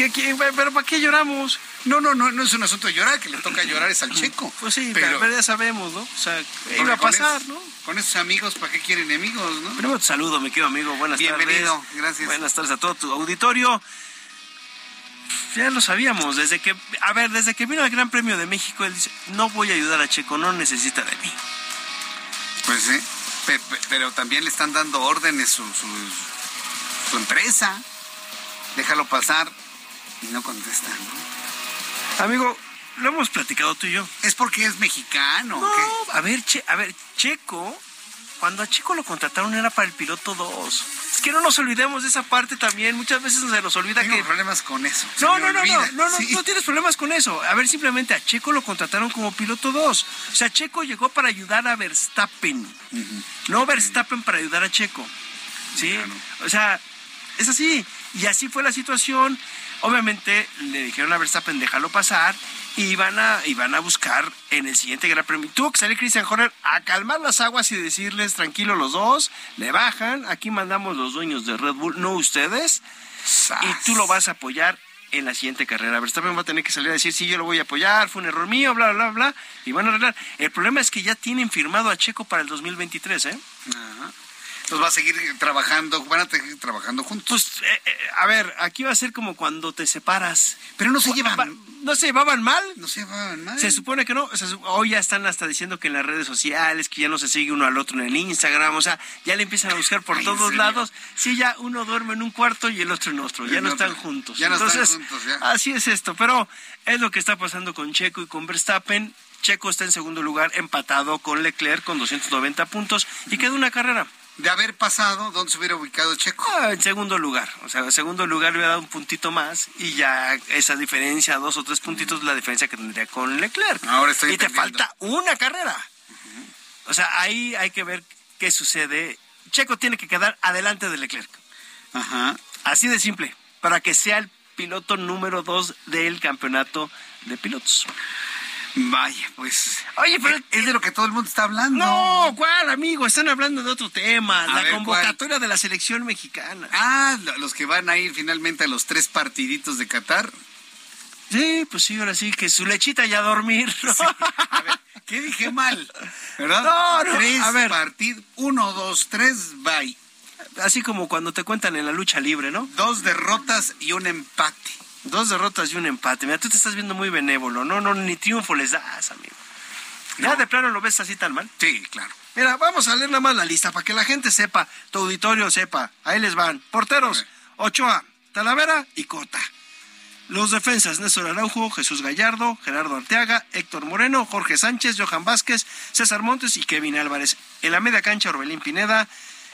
¿Qué, qué, pero ¿para qué lloramos? No, no, no, no es un asunto de llorar, que le toca llorar es al checo. Pues sí, pero, ya sabemos, ¿no? O sea, iba a pasar, ¿no? Con esos amigos, ¿para qué quieren enemigos, no? Primero te saludo, mi querido amigo, buenas Bienvenido, tardes. Bienvenido, gracias. Buenas tardes a todo tu auditorio. Ya lo sabíamos, desde que, a ver, desde que vino al Gran Premio de México, él dice, no voy a ayudar a Checo, no necesita de mí. Pues sí, pero también le están dando órdenes su, su, su empresa. Déjalo pasar y no contesta, ¿no? Amigo, lo hemos platicado tú y yo. Es porque es mexicano. No, a ver, che, a ver, Checo, cuando a Checo lo contrataron era para el piloto 2. Es que no nos olvidemos de esa parte también. Muchas veces se nos olvida Tengo que. problemas con eso. No, no, no, no, no, no, tienes problemas con eso. A ver, simplemente a Checo lo contrataron como piloto 2. O sea, Checo llegó para ayudar a Verstappen. Uh -huh. No Verstappen para ayudar a Checo. ¿Sí? Claro. O sea, es así. Y así fue la situación. Obviamente le dijeron a Verstappen, déjalo pasar, y van a, y van a buscar en el siguiente Gran Premio. Tuvo que salir Christian Horner a calmar las aguas y decirles, tranquilo los dos, le bajan, aquí mandamos los dueños de Red Bull, no ustedes, ¡Sas! y tú lo vas a apoyar en la siguiente carrera. Verstappen va a tener que salir a decir, sí, yo lo voy a apoyar, fue un error mío, bla, bla, bla, y van a arreglar. El problema es que ya tienen firmado a Checo para el 2023, ¿eh? Ajá pues va a seguir trabajando, van a seguir trabajando juntos. Pues, eh, eh, a ver, aquí va a ser como cuando te separas. Pero no se llevan. ¿No se llevaban mal? No se llevaban mal. Se supone que no. O sea, hoy ya están hasta diciendo que en las redes sociales, que ya no se sigue uno al otro en el Instagram. O sea, ya le empiezan a buscar por Ay, todos ¿en lados. Sí, ya uno duerme en un cuarto y el otro en otro. Ya no otro. están juntos. Ya no Entonces, están juntos, ya. así es esto. Pero es lo que está pasando con Checo y con Verstappen. Checo está en segundo lugar, empatado con Leclerc con 290 puntos y queda una carrera. De haber pasado, ¿dónde se hubiera ubicado Checo? Ah, en segundo lugar. O sea, en segundo lugar le hubiera dado un puntito más y ya esa diferencia, dos o tres puntitos, la diferencia que tendría con Leclerc. Ahora estoy y te falta una carrera. O sea, ahí hay que ver qué sucede. Checo tiene que quedar adelante de Leclerc. Ajá. Así de simple. Para que sea el piloto número dos del campeonato de pilotos. Vaya, pues. Oye, pero es de lo que todo el mundo está hablando. No, ¿cuál, amigo? Están hablando de otro tema, la convocatoria de la selección mexicana. Ah, los que van a ir finalmente a los tres partiditos de Qatar. Sí, pues sí, ahora sí, que su lechita ya a dormir. A ver, ¿qué dije mal? ¿Verdad? No, no. Tres a ver. partidos, uno, dos, tres, bye. Así como cuando te cuentan en la lucha libre, ¿no? Dos derrotas y un empate. Dos derrotas y un empate. Mira, tú te estás viendo muy benévolo. No, no, ni triunfo les das, amigo. ¿Ya de plano lo ves así tan mal? Sí, claro. Mira, vamos a leer nada más la lista para que la gente sepa, tu auditorio sepa. Ahí les van. Porteros, Ochoa, Talavera y Cota. Los defensas, Néstor Araujo, Jesús Gallardo, Gerardo Arteaga, Héctor Moreno, Jorge Sánchez, Johan Vázquez, César Montes y Kevin Álvarez. En la media cancha, Orbelín Pineda,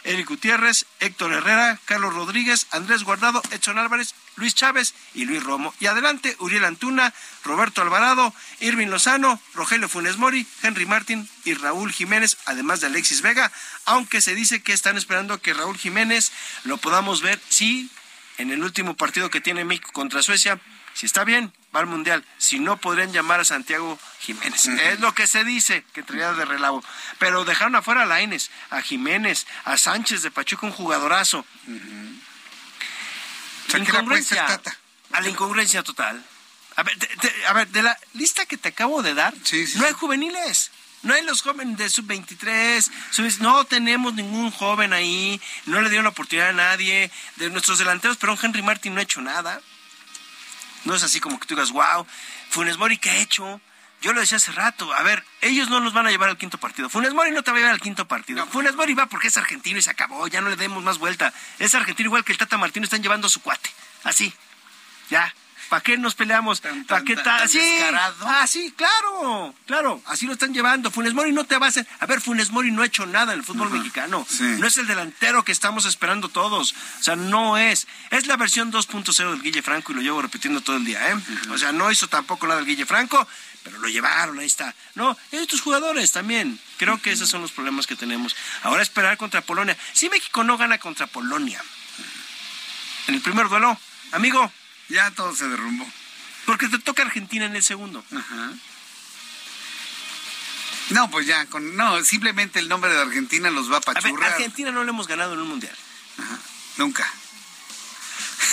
Eric Gutiérrez, Héctor Herrera, Carlos Rodríguez, Andrés Guardado, Edson Álvarez, Luis Chávez y Luis Romo. Y adelante, Uriel Antuna, Roberto Alvarado, Irving Lozano, Rogelio Funes Mori, Henry Martín y Raúl Jiménez, además de Alexis Vega, aunque se dice que están esperando que Raúl Jiménez lo podamos ver, sí, en el último partido que tiene México contra Suecia, si está bien, va al Mundial. Si no, podrían llamar a Santiago Jiménez. Es lo que se dice, que traía de relavo. Pero dejaron afuera a Laines, a Jiménez, a Sánchez de Pachuca, un jugadorazo. incongruencia, a la incongruencia total. A ver, a ver, de la lista que te acabo de dar, no hay juveniles. No hay los jóvenes de sub-23, no tenemos ningún joven ahí, no le dieron la oportunidad a nadie. De nuestros delanteros, pero Henry Martin no ha hecho nada. No es así como que tú digas, wow, Funes Mori, ¿qué ha hecho? Yo lo decía hace rato, a ver, ellos no nos van a llevar al quinto partido. Funes Mori no te va a llevar al quinto partido. Funes Mori va porque es argentino y se acabó, ya no le demos más vuelta. Es argentino igual que el Tata Martino, están llevando a su cuate. Así, ya. ¿Para qué nos peleamos? ¿Para qué tal? Sí. Ah, sí, claro, claro. Así lo están llevando. Funes Mori no te va a hacer. A ver, Funes Mori no ha hecho nada en el fútbol mexicano. No es el delantero que estamos esperando todos. O sea, no es. Es la versión 2.0 del Guille Franco y lo llevo repitiendo todo el día, ¿eh? O sea, no hizo tampoco nada el Guille Franco, pero lo llevaron, ahí está. No, estos jugadores también. Creo que esos son los problemas que tenemos. Ahora esperar contra Polonia. Si México no gana contra Polonia en el primer duelo, amigo, ya todo se derrumbó. Porque te toca Argentina en el segundo. Ajá. No, pues ya, con, no, simplemente el nombre de Argentina los va a pachurrar. A Argentina no le hemos ganado en un mundial. Ajá. Nunca.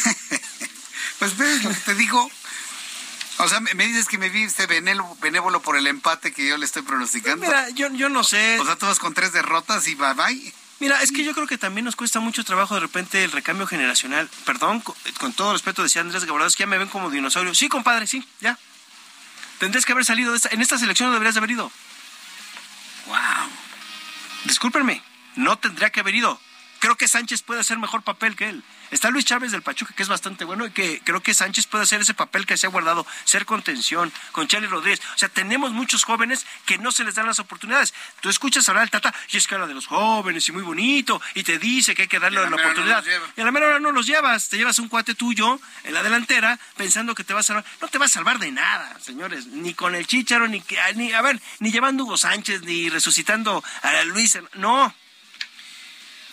pues ves, te digo. O sea, me dices que me viste benévolo por el empate que yo le estoy pronosticando. Mira, yo, yo no sé. O sea, tú vas con tres derrotas y bye bye. Mira, es que yo creo que también nos cuesta mucho trabajo de repente el recambio generacional. Perdón, con, todo respeto decía Andrés Gabriel, que ya me ven como dinosaurio. Sí, compadre, sí, ya. Tendrías que haber salido de esta, en esta selección no deberías de haber ido. Wow. Discúlpenme, no tendría que haber ido. Creo que Sánchez puede hacer mejor papel que él. Está Luis Chávez del Pachuca, que es bastante bueno y que creo que Sánchez puede hacer ese papel que se ha guardado, ser contención, con Charlie Rodríguez. O sea, tenemos muchos jóvenes que no se les dan las oportunidades. Tú escuchas hablar al Tata y es cara de los jóvenes y muy bonito y te dice que hay que darle la, oportunidad. y a la mera hora no los llevas. Te llevas un cuate tuyo en la delantera pensando que te va a salvar. No te va a salvar de nada, señores. Ni con el Chicharo, ni, ni a ver, ni llevando Hugo Sánchez, ni resucitando a Luis. No,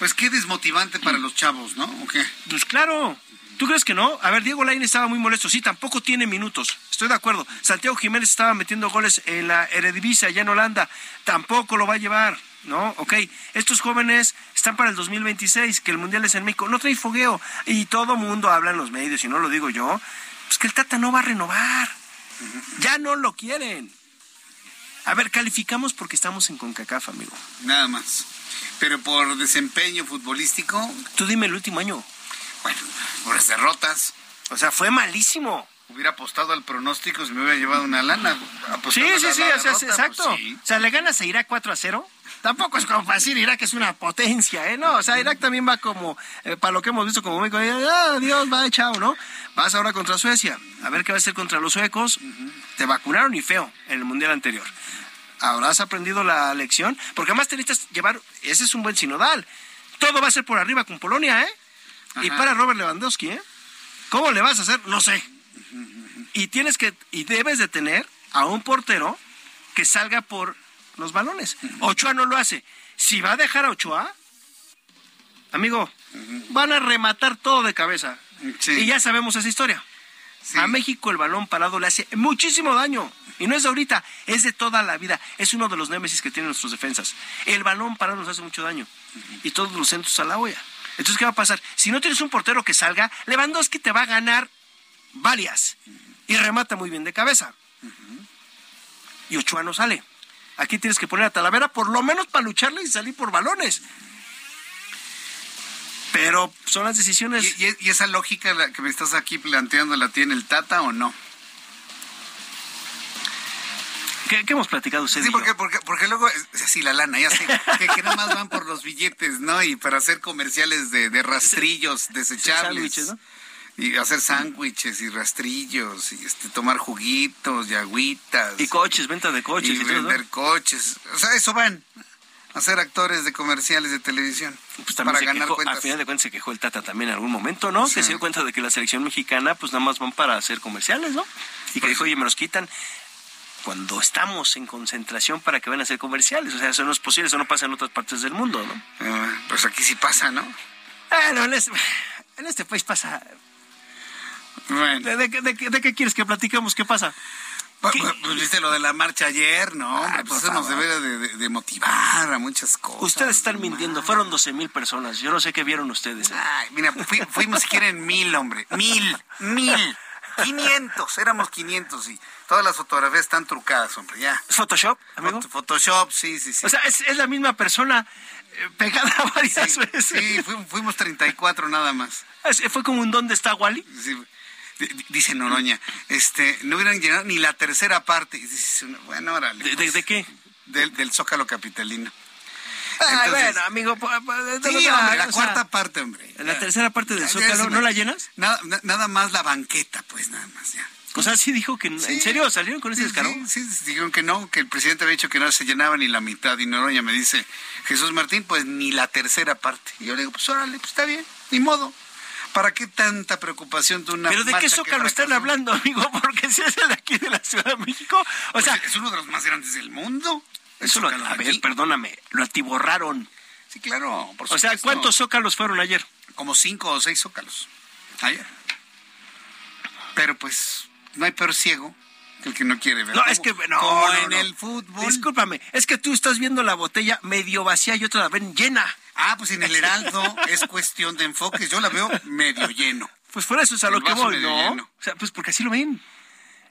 pues qué desmotivante para los chavos, ¿no? ¿O qué? Pues claro. ¿Tú crees que no? A ver, Diego Lain estaba muy molesto. Sí, tampoco tiene minutos. Estoy de acuerdo. Santiago Jiménez estaba metiendo goles en la Eredivisie allá en Holanda. Tampoco lo va a llevar. ¿no? Ok, estos jóvenes están para el 2026, que el Mundial es en México, no trae fogueo. Y todo mundo habla en los medios, y no lo digo yo, pues que el Tata no va a renovar. Ya no lo quieren. A ver, calificamos porque estamos en CONCACAF, amigo. Nada más. Pero por desempeño futbolístico. Tú dime el último año. Bueno, por las derrotas. O sea, fue malísimo. Hubiera apostado al pronóstico si me hubiera llevado una lana. Sí, sí, sí, exacto. Pues o sea, ¿le ganas a Irak 4 a 0? Tampoco es como decir Irak es una potencia, ¿eh? No, o sea, Irak también va como, eh, para lo que hemos visto como México, ah, Dios, va, chao, ¿no? Vas ahora contra Suecia, a ver qué va a hacer contra los suecos. Te vacunaron y feo en el Mundial anterior habrás aprendido la lección, porque además te necesitas llevar, ese es un buen sinodal. Todo va a ser por arriba con Polonia, ¿eh? Y para Robert Lewandowski, ¿eh? ¿Cómo le vas a hacer? No sé. Y tienes que, y debes de tener a un portero que salga por los balones. Ochoa no lo hace. Si va a dejar a Ochoa, amigo, van a rematar todo de cabeza. Y ya sabemos esa historia. A México el balón parado le hace muchísimo daño. Y no es de ahorita, es de toda la vida. Es uno de los némesis que tienen nuestros defensas. El balón parado nos hace mucho daño. Y todos los centros a la olla. Entonces, ¿qué va a pasar? Si no tienes un portero que salga, Lewandowski te va a ganar varias. Y remata muy bien de cabeza. Y Ochoa no sale. Aquí tienes que poner a Talavera por lo menos para lucharle y salir por balones. Pero son las decisiones. ¿Y, esa lógica que me estás aquí planteando la tiene el Tata o no? ¿Qué, hemos platicado usted? Sí, porque, porque, porque luego, así la lana, ya sé, que, que, nada más van por los billetes, ¿no? Y para hacer comerciales de, de rastrillos desechables. ¿no? Y hacer sándwiches y rastrillos y este tomar juguitos y agüitas. Y coches, venta de coches. Y, vender coches. O sea, eso van a ser actores de comerciales de televisión. Pues para ganar cuentas. Al final de cuentas se quejó el Tata también en algún momento, ¿no? Que se dio cuenta de que la selección mexicana pues nada más van para hacer comerciales, ¿no? Y que pues dijo, oye, me los quitan cuando estamos en concentración para que van a hacer comerciales. O sea, eso no es posible, eso no pasa en otras partes del mundo, ¿no? Ah, pues aquí sí pasa, ¿no? Bueno, en este, en este país pasa. Bueno. ¿De, qué quieres que platicamos? ¿Qué pasa? Pues, pues, viste lo de la marcha ayer, ¿no? Ah, pues eso nos debe de, motivar a muchas cosas. Ustedes están mintiendo, fueron 12 mil personas. Yo no sé qué vieron ustedes. ¿eh? Ay, mira, fuimos si quieren mil, hombre. Mil, mil. 500, éramos 500 y todas las fotografías están trucadas, hombre, ya. ¿Es Photoshop, amigo? Photoshop, sí, sí, sí. O sea, es, la misma persona eh, pegada varias veces. Sí, fuimos, 34 nada más. ¿Fue como un ¿dónde está Wally? Sí. Dice Noroña, este, no hubieran llenado ni la tercera parte. bueno, órale. ¿De, de, pues, qué? Del, del Zócalo Capitalino. Ay, bueno, amigo, sí, la cuarta parte, hombre. La tercera parte del Zócalo, ¿no la llenas? Nada, nada más la banqueta, pues, nada más, ya. O sea, sí dijo que... ¿En serio salieron con ese descaro? Sí, sí, dijeron que no, que el presidente había dicho que no se llenaba ni la mitad. Y Noroña me dice, Jesús Martín, pues ni la tercera parte. Y yo le digo, pues órale, pues está bien, ni modo. ¿Para qué tanta preocupación de una ¿Pero de qué Zócalo están hablando, amigo? Porque si es el de aquí de la Ciudad de México, o pues sea... Es uno de los más grandes del mundo. Eso lo, a ver, perdóname, lo atiborraron. Sí, claro, por O sea, ¿cuántos zócalos fueron ayer? Como cinco o seis zócalos. Ayer. Pero pues, no hay peor ciego que el que no quiere ver. No, es que no, como en el fútbol. Discúlpame, es que tú estás viendo la botella medio vacía y otra la ven llena. Ah, pues en el Heraldo es cuestión de enfoques. Yo la veo medio lleno. Pues por eso es a lo que voy, ¿no? O sea, pues porque así lo ven.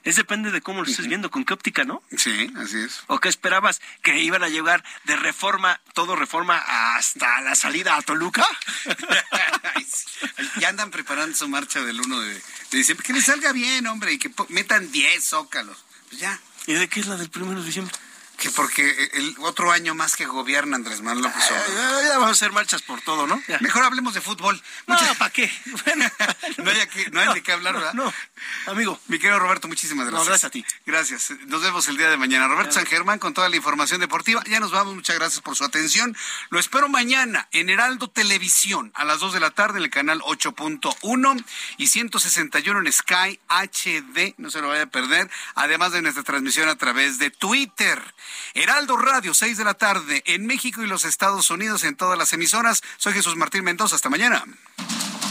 Es depende de cómo lo estés viendo, con qué óptica, ¿no? Sí, así es. ¿O qué esperabas? ¿Que iban a llegar de reforma, todo reforma, hasta la salida a Toluca? ya andan preparando su marcha del 1 de, diciembre. Que les salga bien, hombre, y que metan 10 zócalos. Pues ya. ¿Y de qué es la del 1 de diciembre? que porque el otro año más que gobierna Andrés Manuel López Obrador. Ya, vamos a hacer marchas por todo, ¿no? Mejor hablemos de fútbol. No, ¿para qué? no, hay, que, no hay de qué hablar, ¿verdad? No, amigo. Mi querido Roberto, muchísimas gracias. gracias a ti. Gracias. Nos vemos el día de mañana. Roberto San Germán con toda la información deportiva. Ya nos vamos. Muchas gracias por su atención. Lo espero mañana en Heraldo Televisión a las 2 de la tarde en el canal 8.1 y 161 en Sky HD. No se lo vaya a perder. Además de nuestra transmisión a través de Twitter. Heraldo Radio, 6 de la tarde, en México y los Estados Unidos, en todas las emisoras. Soy Jesús Martín Mendoza. Hasta mañana.